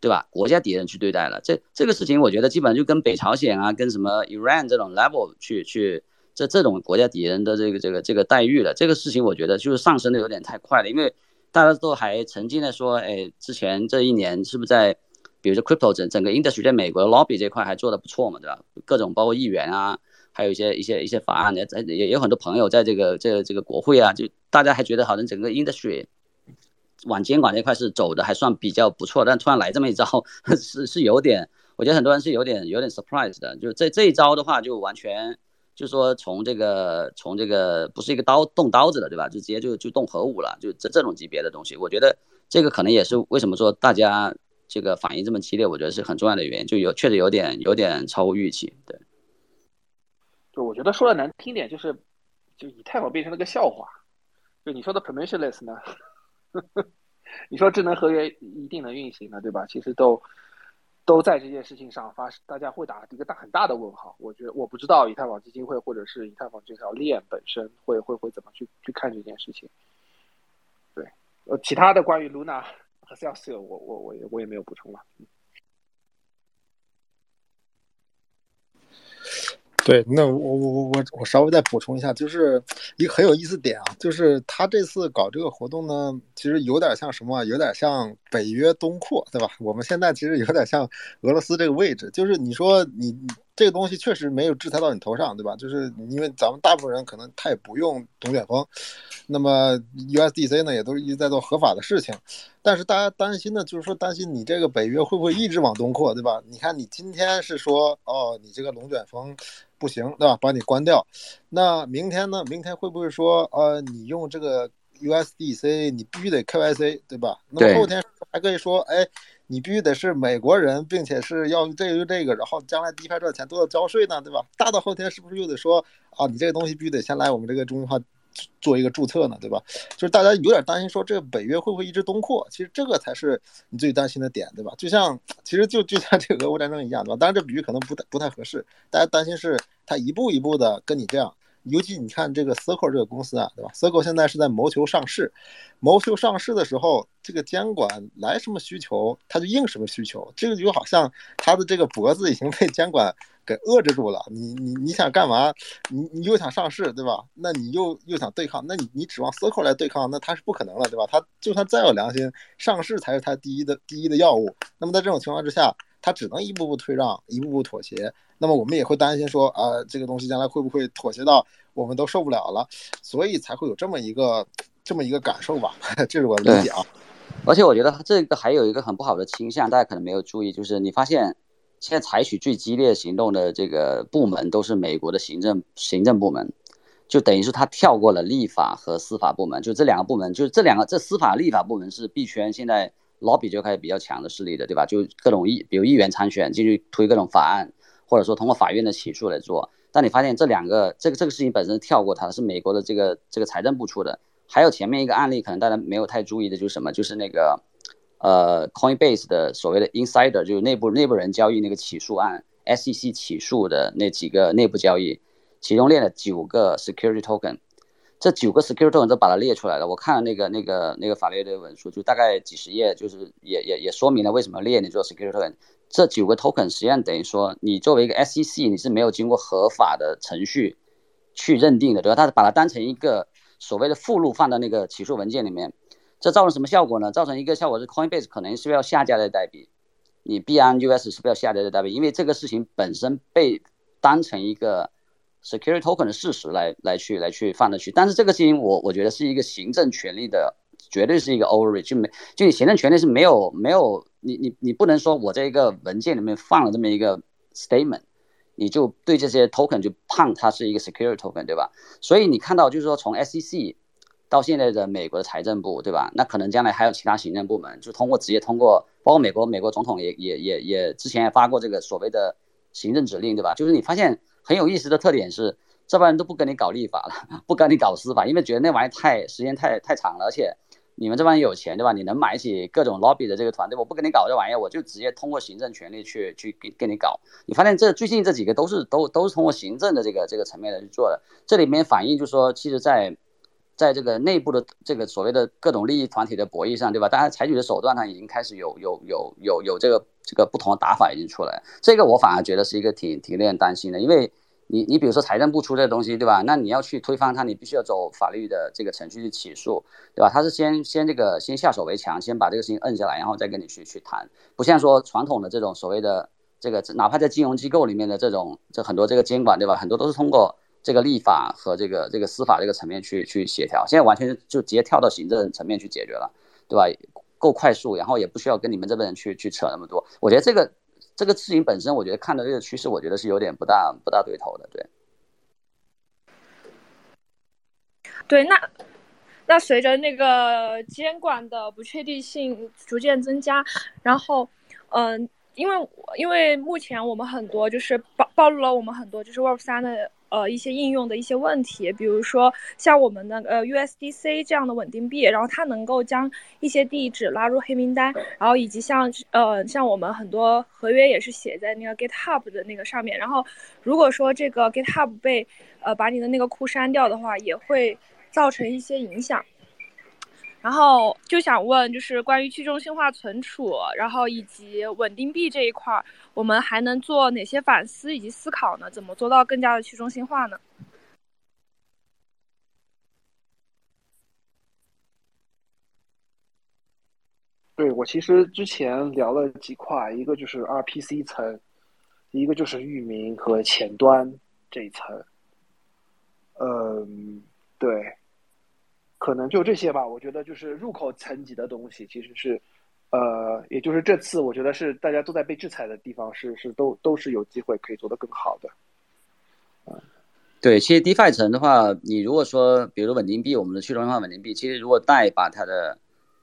对吧？国家敌人去对待了。这这个事情，我觉得基本上就跟北朝鲜啊，跟什么 Iran 这种 level 去去这这种国家敌人的这个这个这个待遇了。这个事情，我觉得就是上升的有点太快了，因为大家都还沉浸在说，哎，之前这一年是不是在，比如说 crypto 整整个 industry 在美国 lobby 这块还做的不错嘛，对吧？各种包括议员啊。还有一些一些一些法案，也也有很多朋友在这个这个这个国会啊，就大家还觉得好像整个 industry 往监管这块是走的还算比较不错，但突然来这么一招，是是有点，我觉得很多人是有点有点 surprise 的。就这这一招的话，就完全就是说从这个从这个不是一个刀动刀子的，对吧？就直接就就动核武了，就这这种级别的东西，我觉得这个可能也是为什么说大家这个反应这么激烈，我觉得是很重要的原因，就有确实有点有点超乎预期，对。就我觉得说的难听点，就是就以太坊变成了个笑话。就你说的 permissionless 呢？你说智能合约一定能运行的，对吧？其实都都在这件事情上发生，大家会打一个大很大的问号。我觉得我不知道以太坊基金会或者是以太坊这条链本身会会会怎么去去看这件事情。对，呃，其他的关于 Luna 和 Celsius，我我我也我也没有补充了。对，那我我我我我稍微再补充一下，就是一个很有意思点啊，就是他这次搞这个活动呢，其实有点像什么，有点像北约东扩，对吧？我们现在其实有点像俄罗斯这个位置，就是你说你。这个东西确实没有制裁到你头上，对吧？就是因为咱们大部分人可能他也不用龙卷风，那么 USDC 呢也都一直在做合法的事情，但是大家担心的就是说担心你这个北约会不会一直往东扩，对吧？你看你今天是说哦你这个龙卷风不行，对吧？把你关掉，那明天呢？明天会不会说呃你用这个 USDC 你必须得 KYC，对吧？那么后天还可以说哎。你必须得是美国人，并且是要这个这个，然后将来第一排赚钱都要交税呢，对吧？大到后天是不是又得说啊，你这个东西必须得先来我们这个中心化做一个注册呢，对吧？就是大家有点担心说这个北约会不会一直东扩，其实这个才是你最担心的点，对吧？就像其实就就像这个俄乌战争一样，对吧？当然这比喻可能不太不太合适，大家担心是它一步一步的跟你这样。尤其你看这个 Circle 这个公司啊，对吧？Circle 现在是在谋求上市，谋求上市的时候，这个监管来什么需求，它就应什么需求。这个就好像它的这个脖子已经被监管给遏制住了。你你你想干嘛？你你又想上市，对吧？那你又又想对抗，那你你指望 Circle 来对抗，那它是不可能了，对吧？它就算再有良心，上市才是它第一的第一的要务。那么在这种情况之下，它只能一步步退让，一步步妥协。那么我们也会担心说，啊，这个东西将来会不会妥协到我们都受不了了，所以才会有这么一个这么一个感受吧，这是我的理解啊。而且我觉得这个还有一个很不好的倾向，大家可能没有注意，就是你发现现在采取最激烈行动的这个部门都是美国的行政行政部门，就等于是他跳过了立法和司法部门，就这两个部门，就是这两个这司法立法部门是币圈现在 lobby 就开始比较强的势力的，对吧？就各种议，比如议员参选进去推各种法案。或者说通过法院的起诉来做，但你发现这两个这个这个事情本身跳过它是美国的这个这个财政部出的，还有前面一个案例可能大家没有太注意的就是什么，就是那个呃 Coinbase 的所谓的 insider 就是内部内部人交易那个起诉案，SEC 起诉的那几个内部交易，其中列了九个 security token，这九个 security token 都把它列出来了，我看了那个那个那个法律的文书，就大概几十页，就是也也也说明了为什么列你做 security token。这九个 token 实际上等于说，你作为一个 SEC，你是没有经过合法的程序去认定的，对吧？它是把它当成一个所谓的附录放到那个起诉文件里面，这造成什么效果呢？造成一个效果是 Coinbase 可能是要下架的代币，你币安 US 是不是要下架的代币？因为这个事情本身被当成一个 security token 的事实来来去来去放的去，但是这个事情我我觉得是一个行政权力的。绝对是一个 overreach，就没就你行政权力是没有没有你你你不能说我这一个文件里面放了这么一个 statement，你就对这些 token 就判它是一个 secure token，对吧？所以你看到就是说从 SEC 到现在的美国的财政部，对吧？那可能将来还有其他行政部门，就通过直接通过，包括美国美国总统也也也也之前也发过这个所谓的行政指令，对吧？就是你发现很有意思的特点是，这帮人都不跟你搞立法了，不跟你搞司法，因为觉得那玩意太时间太太长了，而且。你们这帮人有钱对吧？你能买起各种 lobby 的这个团队，我不跟你搞这玩意儿，我就直接通过行政权力去去给给你搞。你发现这最近这几个都是都都是通过行政的这个这个层面来去做的。这里面反映就是说，其实，在在这个内部的这个所谓的各种利益团体的博弈上，对吧？大家采取的手段上已经开始有有有有有这个这个不同的打法已经出来。这个我反而觉得是一个挺挺令人担心的，因为。你你比如说财政部出这个东西，对吧？那你要去推翻它，你必须要走法律的这个程序去起诉，对吧？他是先先这个先下手为强，先把这个事情摁下来，然后再跟你去去谈。不像说传统的这种所谓的这个，哪怕在金融机构里面的这种这很多这个监管，对吧？很多都是通过这个立法和这个这个司法这个层面去去协调。现在完全就直接跳到行政层面去解决了，对吧？够快速，然后也不需要跟你们这边人去去扯那么多。我觉得这个。这个事情本身，我觉得看到这个趋势，我觉得是有点不大不大对头的，对。对，那那随着那个监管的不确定性逐渐增加，然后，嗯，因为因为目前我们很多就是暴暴露了我们很多就是 Web 三的。呃，一些应用的一些问题，比如说像我们的呃 USDC 这样的稳定币，然后它能够将一些地址拉入黑名单，然后以及像呃像我们很多合约也是写在那个 GitHub 的那个上面，然后如果说这个 GitHub 被呃把你的那个库删掉的话，也会造成一些影响。然后就想问，就是关于去中心化存储，然后以及稳定币这一块儿，我们还能做哪些反思以及思考呢？怎么做到更加的去中心化呢？对我其实之前聊了几块，一个就是 RPC 层，一个就是域名和前端这一层。嗯，对。可能就这些吧，我觉得就是入口层级的东西，其实是，呃，也就是这次我觉得是大家都在被制裁的地方，是是都都是有机会可以做得更好的。嗯，对，其实 DeFi 层的话，你如果说，比如稳定币，我们的去中心化稳定币，其实如果代把它的，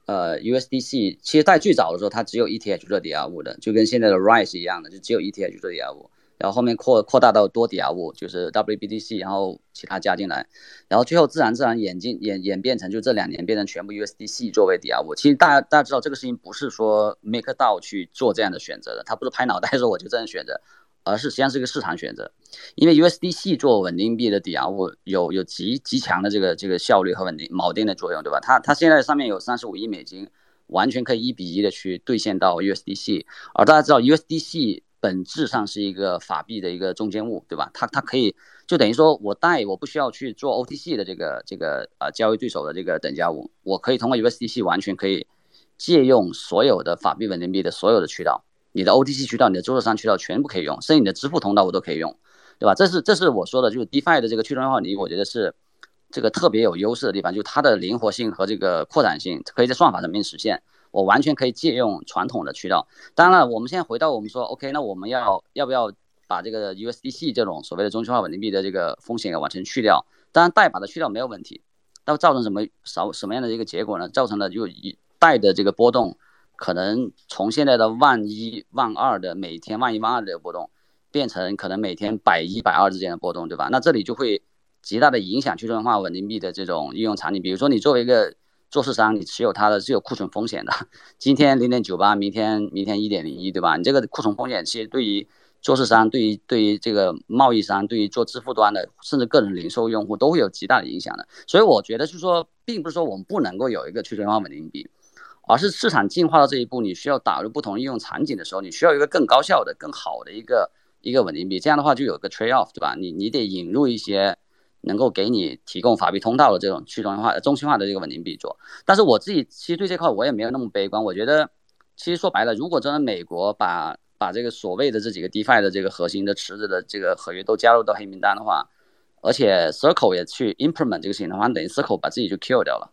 呃，USDC，其实在最早的时候它只有 ETH 做抵押物的，就跟现在的 Rise 一样的，就只有 ETH 做抵押物。然后后面扩扩大到多抵押物，就是 WBTC，然后其他加进来，然后最后自然自然演进演演变成就这两年变成全部 USDC 作为抵押物。其实大家大家知道这个事情不是说 MakerDAO 去做这样的选择的，他不是拍脑袋说我就这样选择，而是实际上是一个市场选择。因为 USDC 做稳定币的抵押物有有极极强的这个这个效率和稳定锚定的作用，对吧？它它现在上面有三十五亿美金，完全可以一比一的去兑现到 USDC，而大家知道 USDC。本质上是一个法币的一个中间物，对吧？它它可以就等于说我贷我不需要去做 OTC 的这个这个呃交易对手的这个等价物，我可以通过 USDC 完全可以借用所有的法币稳定币的所有的渠道，你的 OTC 渠道、你的做市商渠道全部可以用，甚至你的支付通道我都可以用，对吧？这是这是我说的，就是 DeFi 的这个去中心化你我觉得是这个特别有优势的地方，就它的灵活性和这个扩展性可以在算法上面实现。我完全可以借用传统的渠道。当然了，我们现在回到我们说，OK，那我们要要不要把这个 USDC 这种所谓的中心化稳定币的这个风险给完全去掉？当然，代把它去掉没有问题，那造成什么什什么样的一个结果呢？造成了就一代的这个波动，可能从现在的万一万二的每天万一万二的波动，变成可能每天百一百二之间的波动，对吧？那这里就会极大的影响去中心化稳定币的这种应用场景。比如说，你作为一个做市商，你持有它的是有库存风险的。今天零点九八，明天明天一点零一，对吧？你这个库存风险其实对于做市商、对于对于这个贸易商、对于做支付端的，甚至个人零售用户都会有极大的影响的。所以我觉得是说，并不是说我们不能够有一个去中心化稳定币，而是市场进化到这一步，你需要打入不同应用场景的时候，你需要一个更高效的、更好的一个一个稳定币。这样的话就有个 trade off，对吧？你你得引入一些。能够给你提供法币通道的这种去中心化、中心化的这个稳定币做，但是我自己其实对这块我也没有那么悲观。我觉得，其实说白了，如果真的美国把把这个所谓的这几个 DeFi 的这个核心的池子的这个合约都加入到黑名单的话，而且 Circle 也去 implement 这个事情的话，等于 Circle 把自己就 kill 掉了，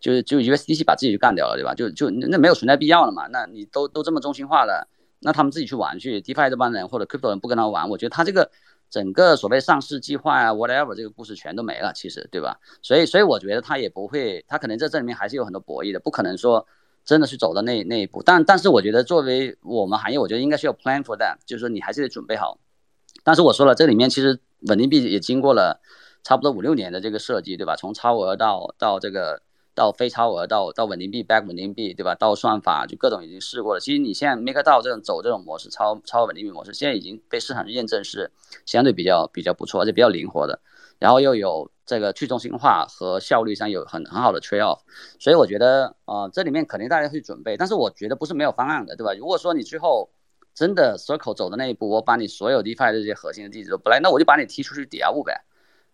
就就 USDC 把自己就干掉了，对吧？就就那没有存在必要了嘛？那你都都这么中心化了，那他们自己去玩去，DeFi 这帮人或者 Crypto 人不跟他玩，我觉得他这个整个所谓上市计划啊，whatever 这个故事全都没了，其实对吧？所以所以我觉得他也不会，他可能在这里面还是有很多博弈的，不可能说真的去走到那那一步。但但是我觉得作为我们行业，我觉得应该是要 plan for that，就是说你还是得准备好。但是我说了，这里面其实稳定币也经过了差不多五六年的这个设计，对吧？从超额到到这个。到非超额，到到稳定币，back 稳定币，对吧？到算法，就各种已经试过了。其实你现在 make 到这种走这种模式，超超稳定币模式，现在已经被市场验证是相对比较比较不错，而且比较灵活的。然后又有这个去中心化和效率上有很很好的 trade off，所以我觉得啊，这里面肯定大家会准备，但是我觉得不是没有方案的，对吧？如果说你最后真的 circle 走的那一步，我把你所有 DeFi 的这些核心的地址都不来，那我就把你踢出去抵押物呗。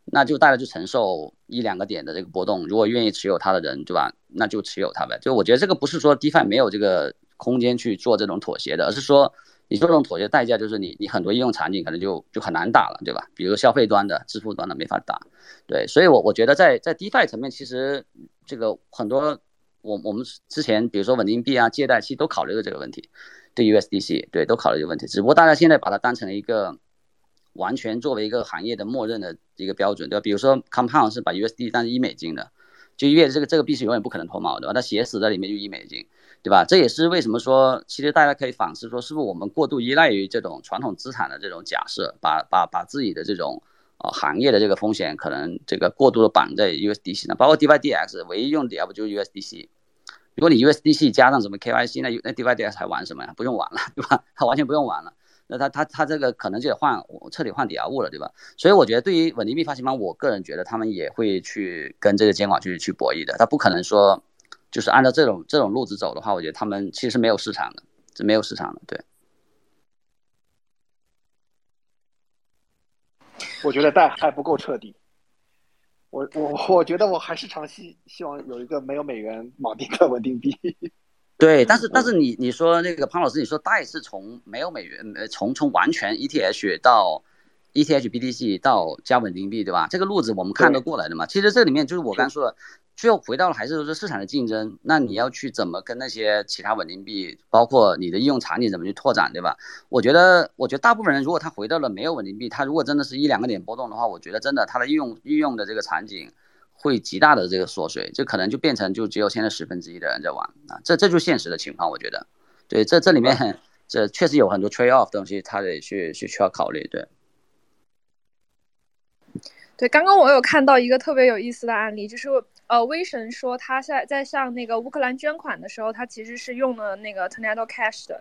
那就大家就承受一两个点的这个波动，如果愿意持有它的人，对吧？那就持有它呗。就我觉得这个不是说 DeFi 没有这个空间去做这种妥协的，而是说你做这种妥协代价就是你你很多应用场景可能就就很难打了，对吧？比如消费端的、支付端的没法打，对。所以，我我觉得在在 DeFi 层面，其实这个很多我我们之前比如说稳定币啊、借贷期都考虑了这个问题，对 USDC 对都考虑这个问题，只不过大家现在把它当成了一个。完全作为一个行业的默认的一个标准，对吧？比如说，Compound 是把 USD 当一美金的，就意味着这个这个币是永远不可能脱锚，对吧？它写死在里面就一美金，对吧？这也是为什么说，其实大家可以反思说，是不是我们过度依赖于这种传统资产的这种假设，把把把自己的这种呃行业的这个风险可能这个过度的绑在 USDC 上，包括 DYDX 唯一用的要不就是 USDC，如果你 USDC 加上什么 KYC，那那 DYDX 还玩什么呀？不用玩了，对吧？它完全不用玩了。那他他他这个可能就得换彻底换抵押物了，对吧？所以我觉得对于稳定币发行方，我个人觉得他们也会去跟这个监管去去博弈的。他不可能说就是按照这种这种路子走的话，我觉得他们其实没有市场的，是没有市场的。对，我觉得但还不够彻底。我我我觉得我还是长期希望有一个没有美元锚定的稳定币。对，但是但是你你说那个潘老师，你说贷是从没有美元，呃，从从完全 ETH 到 ETH BTC 到加稳定币，对吧？这个路子我们看得过来的嘛。其实这里面就是我刚说的，最后回到了还是说市场的竞争。那你要去怎么跟那些其他稳定币，包括你的应用场景怎么去拓展，对吧？我觉得，我觉得大部分人如果他回到了没有稳定币，他如果真的是一两个点波动的话，我觉得真的他的应用应用的这个场景。会极大的这个缩水，就可能就变成就只有现在十分之一的人在玩啊，这这就是现实的情况，我觉得，对，这这里面 这确实有很多 trade off 东西，他得去去需要考虑，对。对，刚刚我有看到一个特别有意思的案例，就是呃，威神说他在在向那个乌克兰捐款的时候，他其实是用了那个 Tornado Cash 的。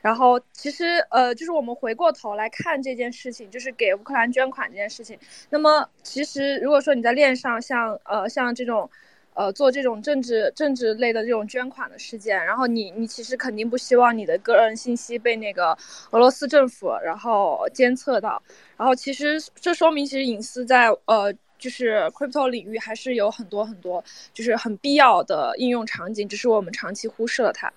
然后其实呃，就是我们回过头来看这件事情，就是给乌克兰捐款这件事情。那么其实如果说你在链上像呃像这种，呃做这种政治政治类的这种捐款的事件，然后你你其实肯定不希望你的个人信息被那个俄罗斯政府然后监测到。然后其实这说明其实隐私在呃就是 crypto 领域还是有很多很多就是很必要的应用场景，只是我们长期忽视了它。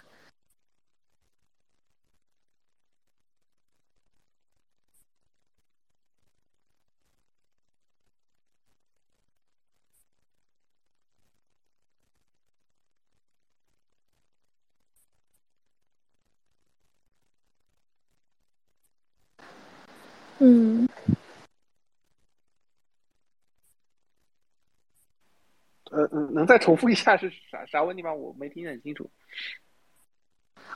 嗯，呃嗯，能再重复一下是啥啥问题吗？我没听得很清楚。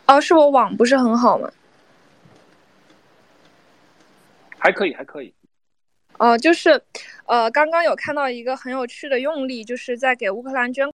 哦，是我网不是很好吗？还可以，还可以。哦，就是，呃，刚刚有看到一个很有趣的用例，就是在给乌克兰捐。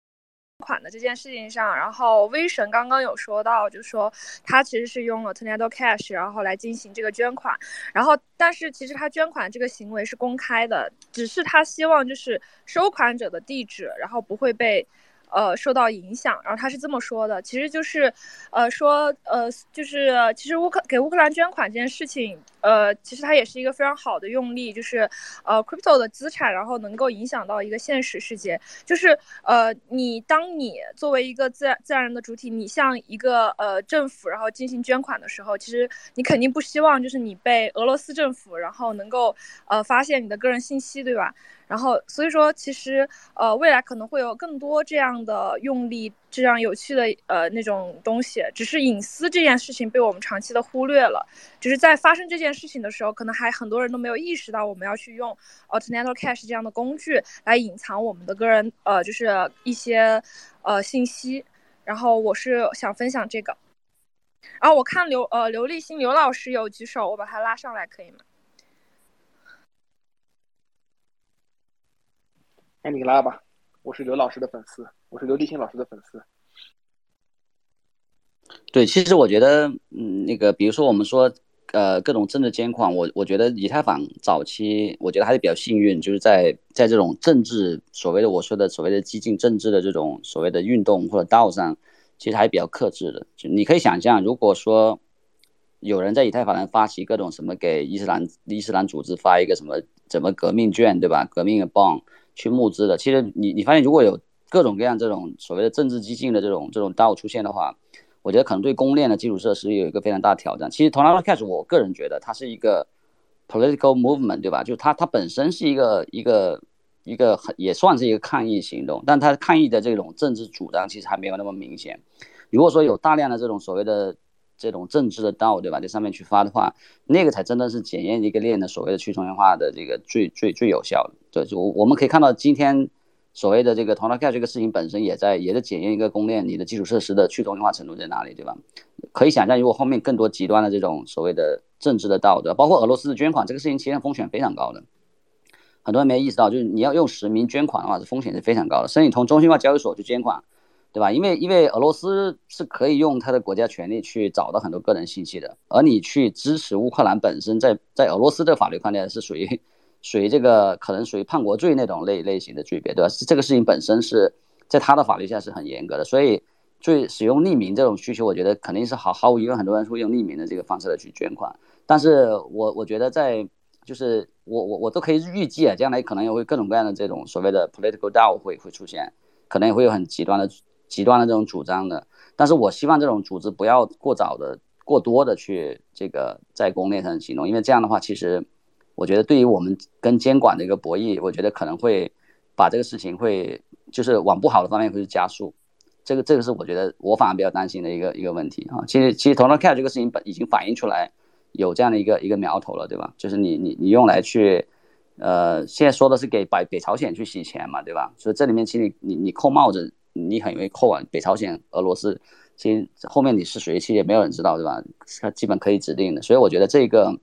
款的这件事情上，然后威神刚刚有说到，就说他其实是用了 Tornado Cash，然后来进行这个捐款，然后但是其实他捐款这个行为是公开的，只是他希望就是收款者的地址，然后不会被呃受到影响，然后他是这么说的，其实就是呃说呃就是其实乌克给乌克兰捐款这件事情，呃，其实它也是一个非常好的用例，就是呃，crypto 的资产，然后能够影响到一个现实世界。就是呃，你当你作为一个自然自然人的主体，你向一个呃政府然后进行捐款的时候，其实你肯定不希望就是你被俄罗斯政府然后能够呃发现你的个人信息，对吧？然后，所以说，其实，呃，未来可能会有更多这样的用力、这样有趣的呃那种东西。只是隐私这件事情被我们长期的忽略了。就是在发生这件事情的时候，可能还很多人都没有意识到我们要去用 Alternate Cash 这样的工具来隐藏我们的个人呃，就是一些呃信息。然后我是想分享这个。然后我看刘呃刘立新刘老师有举手，我把他拉上来可以吗？那你拉吧，我是刘老师的粉丝，我是刘立新老师的粉丝。对，其实我觉得，嗯，那个，比如说我们说，呃，各种政治监管，我我觉得以太坊早期，我觉得还是比较幸运，就是在在这种政治所谓的我说的所谓的激进政治的这种所谓的运动或者道上，其实还是比较克制的。就你可以想象，如果说有人在以太坊上发起各种什么给伊斯兰伊斯兰组织发一个什么怎么革命券，对吧？革命的 bond。去募资的，其实你你发现如果有各种各样这种所谓的政治激进的这种这种道出现的话，我觉得可能对公链的基础设施有一个非常大的挑战。其实 Tornado Cash，我个人觉得它是一个 political movement，对吧？就它它本身是一个一个一个很也算是一个抗议行动，但它抗议的这种政治主张其实还没有那么明显。如果说有大量的这种所谓的这种政治的道，对吧？在上面去发的话，那个才真的是检验一个链的所谓的去中心化的这个最最最有效的。对，就我们可以看到今天所谓的这个 t o n a c a 这个事情本身也在也在检验一个公链你的基础设施的去中心化程度在哪里，对吧？可以想象，如果后面更多极端的这种所谓的政治的道，德？包括俄罗斯的捐款这个事情，其实风险非常高的。很多人没意识到，就是你要用实名捐款的话，这风险是非常高的。甚至你从中心化交易所去捐款。对吧？因为因为俄罗斯是可以用他的国家权力去找到很多个人信息的，而你去支持乌克兰本身，在在俄罗斯的法律框架是属于属于这个可能属于叛国罪那种类类型的罪别，对吧？这个事情本身是在他的法律下是很严格的，所以最使用匿名这种需求，我觉得肯定是毫毫无疑问，很多人会用匿名的这个方式来去捐款。但是我我觉得在就是我我我都可以预计啊，将来可能也会各种各样的这种所谓的 political DAO 会会出现，可能也会有很极端的。极端的这种主张的，但是我希望这种组织不要过早的、过多的去这个在公链上行动，因为这样的话，其实我觉得对于我们跟监管的一个博弈，我觉得可能会把这个事情会就是往不好的方面会去加速。这个这个是我觉得我反而比较担心的一个一个问题啊。其实其实 t o n a c a 这个事情本已经反映出来有这样的一个一个苗头了，对吧？就是你你你用来去呃，现在说的是给北北朝鲜去洗钱嘛，对吧？所以这里面其实你你扣帽子。你很容易扣啊，北朝鲜、俄罗斯，其实后面你是谁，其实也没有人知道，对吧？它基本可以指定的，所以我觉得这个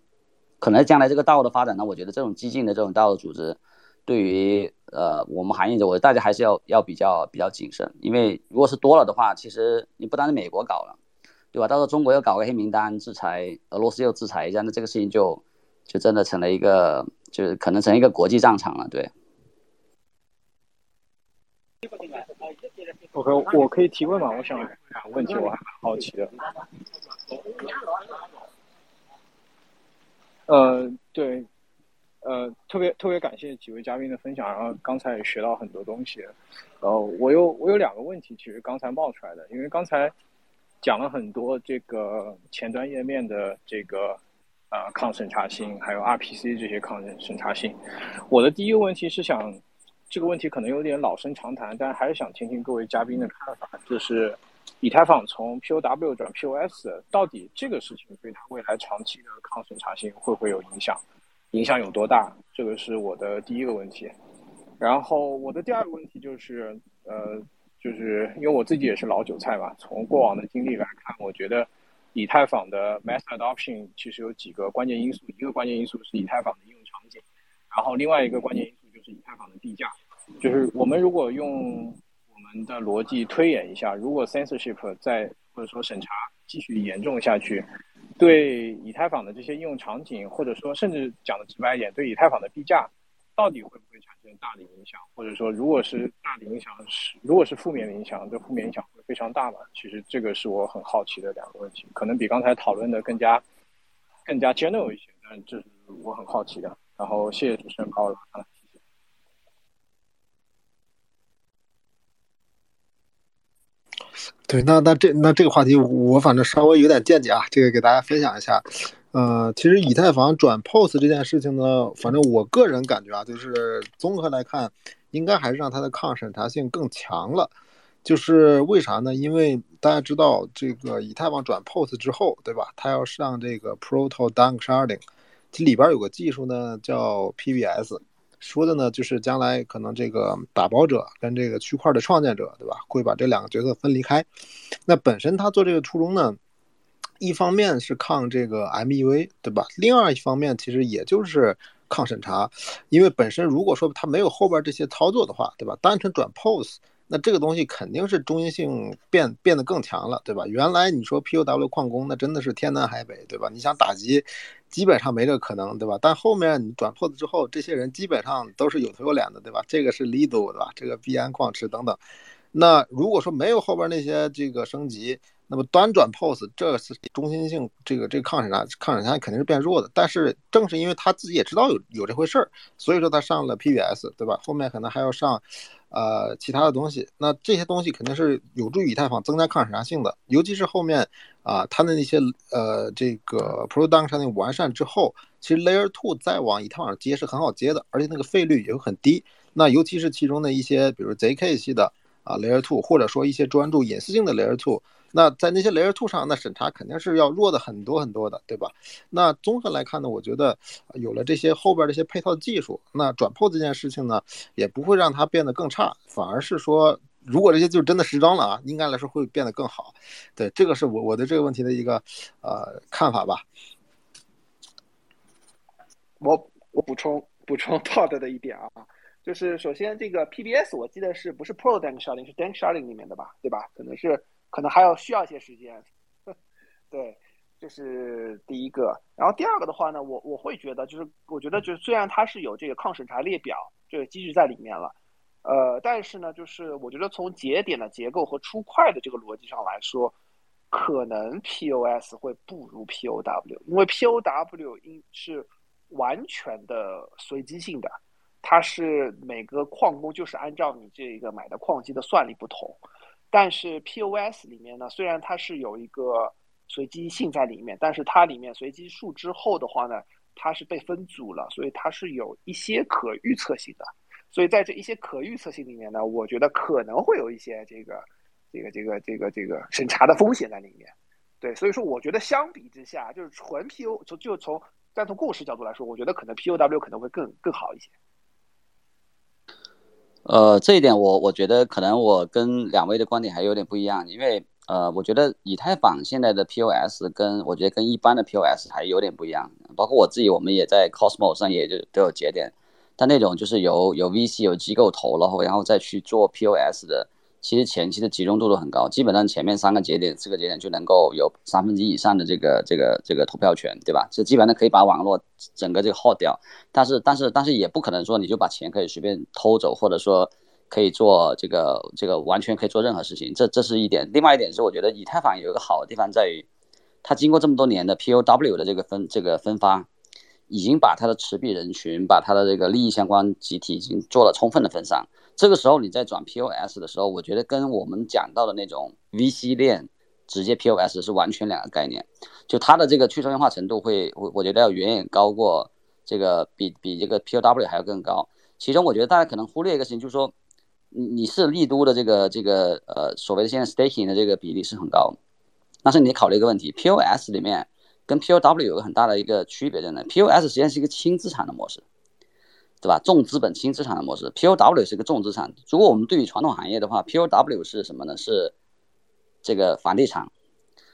可能将来这个道的发展呢，我觉得这种激进的这种道的组织，对于呃我们行业者，我大家还是要要比较比较谨慎，因为如果是多了的话，其实你不单是美国搞了，对吧？到时候中国又搞个黑名单制裁，俄罗斯又制裁一下，那这个事情就就真的成了一个，就是可能成一个国际战场了，对。OK，我可以提问吗？我想问题，我还蛮好奇的。呃，对，呃，特别特别感谢几位嘉宾的分享，然后刚才也学到很多东西。呃，我有我有两个问题，其实刚才冒出来的，因为刚才讲了很多这个前端页面的这个呃抗审查性，还有 RPC 这些抗审查性。我的第一个问题是想。这个问题可能有点老生常谈，但还是想听听各位嘉宾的看法。就是以太坊从 POW 转 POS，到底这个事情对它未来长期的抗审查性会不会有影响？影响有多大？这个是我的第一个问题。然后我的第二个问题就是，呃，就是因为我自己也是老韭菜嘛，从过往的经历来看，我觉得以太坊的 mass adoption 其实有几个关键因素。一个关键因素是以太坊的应用场景，然后另外一个关键因素就。是以太坊的地价，就是我们如果用我们的逻辑推演一下，如果 censorship 在或者说审查继续严重下去，对以太坊的这些应用场景，或者说甚至讲的直白一点，对以太坊的币价，到底会不会产生大的影响？或者说，如果是大的影响是，如果是负面的影响，这负面影响会非常大吗？其实这个是我很好奇的两个问题，可能比刚才讨论的更加更加 general 一些。但，这是我很好奇的。然后谢谢主持人把我拉上来。对，那那这那这个话题我反正稍微有点见解啊，这个给大家分享一下。呃，其实以太坊转 POS 这件事情呢，反正我个人感觉啊，就是综合来看，应该还是让它的抗审查性更强了。就是为啥呢？因为大家知道，这个以太坊转 POS 之后，对吧？它要上这个 Proto Dunk Sharding，这里边有个技术呢，叫 PBS。说的呢，就是将来可能这个打包者跟这个区块的创建者，对吧？会把这两个角色分离开。那本身他做这个初衷呢，一方面是抗这个 MEV，对吧？另外一方面其实也就是抗审查，因为本身如果说他没有后边这些操作的话，对吧？单纯转 pose。那这个东西肯定是中心性变变得更强了，对吧？原来你说 POW 矿工，那真的是天南海北，对吧？你想打击，基本上没这个可能，对吧？但后面你转 POS 之后，这些人基本上都是有头有脸的，对吧？这个是 Lido，对吧？这个 BN 矿池等等。那如果说没有后边那些这个升级，那么端转 POS，这是中心性这个这个抗审查抗审查肯定是变弱的。但是正是因为他自己也知道有有这回事儿，所以说他上了 PBS，对吧？后面可能还要上。呃，其他的东西，那这些东西肯定是有助于以太坊增加抗审查性的，尤其是后面啊，它的那些呃，这个 p r o d u c t i o n 完善之后，其实 Layer Two 再往以太坊上接是很好接的，而且那个费率也会很低。那尤其是其中的一些，比如 ZK 系的啊 Layer Two，或者说一些专注隐私性的 Layer Two。那在那些 Layer Two 上，那审查肯定是要弱的很多很多的，对吧？那综合来看呢，我觉得有了这些后边这些配套技术，那转 POS 这件事情呢，也不会让它变得更差，反而是说，如果这些就真的实装了啊，应该来说会变得更好。对，这个是我我对这个问题的一个呃看法吧。我我补充补充 Todd 的一点啊，就是首先这个 PBS 我记得是不是 Pro Dank Sharding 是 Dank Sharding 里面的吧，对吧？可能是。可能还要需要一些时间，对，这是第一个。然后第二个的话呢，我我会觉得，就是我觉得，就是虽然它是有这个抗审查列表这个机制在里面了，呃，但是呢，就是我觉得从节点的结构和出块的这个逻辑上来说，可能 POS 会不如 POW，因为 POW 应是完全的随机性的，它是每个矿工就是按照你这个买的矿机的算力不同。但是 POS 里面呢，虽然它是有一个随机性在里面，但是它里面随机数之后的话呢，它是被分组了，所以它是有一些可预测性的。所以在这一些可预测性里面呢，我觉得可能会有一些这个这个这个这个这个审查的风险在里面。对，所以说我觉得相比之下，就是纯 PO 从就从单从共识角度来说，我觉得可能 POW 可能会更更好一些。呃，这一点我我觉得可能我跟两位的观点还有点不一样，因为呃，我觉得以太坊现在的 POS 跟我觉得跟一般的 POS 还有点不一样，包括我自己，我们也在 Cosmo 上也就都有节点，但那种就是有有 VC 有机构投了后，然后再去做 POS 的。其实前期的集中度都很高，基本上前面三个节点、四个节点就能够有三分之一以上的这个、这个、这个投票权，对吧？这基本上可以把网络整个这个耗掉。但是、但是、但是也不可能说你就把钱可以随便偷走，或者说可以做这个、这个完全可以做任何事情。这这是一点。另外一点是，我觉得以太坊有一个好的地方在于，它经过这么多年的 POW 的这个分、这个分发，已经把它的持币人群、把它的这个利益相关集体已经做了充分的分散。这个时候你在转 POS 的时候，我觉得跟我们讲到的那种 VC 链直接 POS 是完全两个概念。就它的这个去中心化程度会，我我觉得要远远高过这个，比比这个 POW 还要更高。其中我觉得大家可能忽略一个事情，就是说你你是利都的这个这个呃所谓的现在 staking 的这个比例是很高，但是你考虑一个问题，POS 里面跟 POW 有个很大的一个区别在哪？POS 实际上是一个轻资产的模式。对吧？重资本轻资产的模式，POW 是一个重资产。如果我们对比传统行业的话，POW 是什么呢？是这个房地产，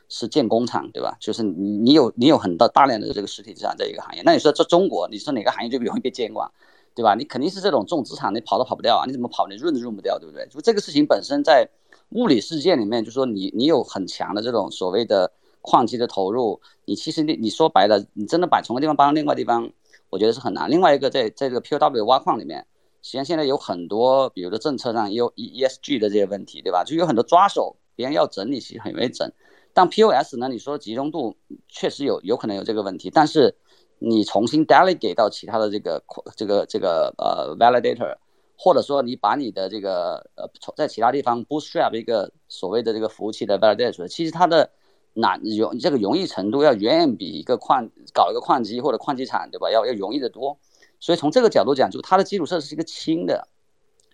是建工厂，对吧？就是你你有你有很多大量的这个实体资产在一个行业。那你说这中国，你说哪个行业最容易被监管，对吧？你肯定是这种重资产，你跑都跑不掉啊！你怎么跑？你润都润不掉，对不对？就这个事情本身在物理世界里面，就说你你有很强的这种所谓的矿机的投入，你其实你你说白了，你真的把从个地方搬到另外地方。我觉得是很难。另外一个，在在这个 POW 挖矿里面，实际上现在有很多，比如说政策上有 ESG 的这些问题，对吧？就有很多抓手，别人要整你，其实很容易整。但 POS 呢，你说集中度确实有有可能有这个问题，但是你重新 delegate 到其他的这个这个这个呃 validator，或者说你把你的这个呃在其他地方 bootstrap 一个所谓的这个服务器的 validator，其实它的难容这个容易程度要远远比一个矿搞一个矿机或者矿机厂对吧要要容易得多。所以从这个角度讲，就它的基础设施是一个轻的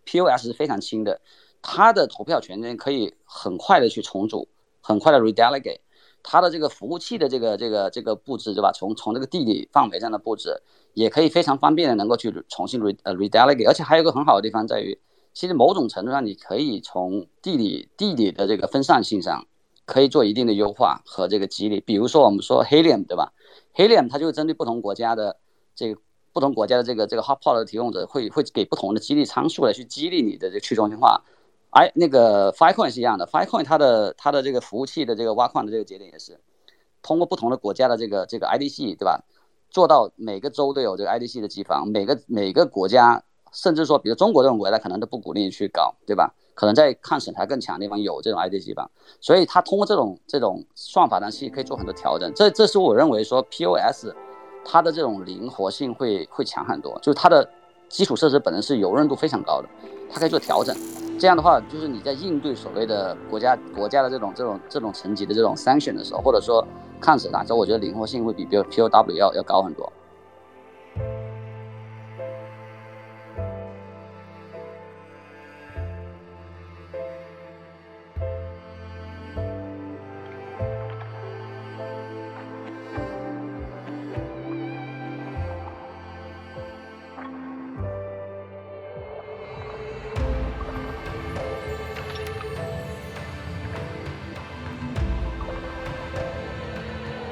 ，POS 是非常轻的，它的投票权呢可以很快的去重组，很快的 redelegate。它的这个服务器的这个这个这个布置，对吧？从从这个地理范围上的布置，也可以非常方便的能够去重新 re 呃 redelegate。而且还有一个很好的地方在于，其实某种程度上你可以从地理地理的这个分散性上，可以做一定的优化和这个激励。比如说我们说 Helium，对吧？Helium 它就是针对不同国家的这个不同国家的这个这个 Hotpot 的提供者，会会给不同的激励参数来去激励你的这个去中心化。哎，那个 Filecoin 是一样的，Filecoin 它的它的这个服务器的这个挖矿的这个节点也是通过不同的国家的这个这个 IDC 对吧，做到每个州都有这个 IDC 的机房，每个每个国家甚至说比如中国这种国家可能都不鼓励你去搞对吧？可能在抗审查更强的地方有这种 IDC 机房，所以它通过这种这种算法呢，其实可以做很多调整。这这是我认为说 POS 它的这种灵活性会会强很多，就是它的基础设施本身是柔韧度非常高的，它可以做调整。这样的话，就是你在应对所谓的国家国家的这种这种这种层级的这种 sanction 的时候，或者说抗审查时候，我觉得灵活性会比比 POW 要要高很多。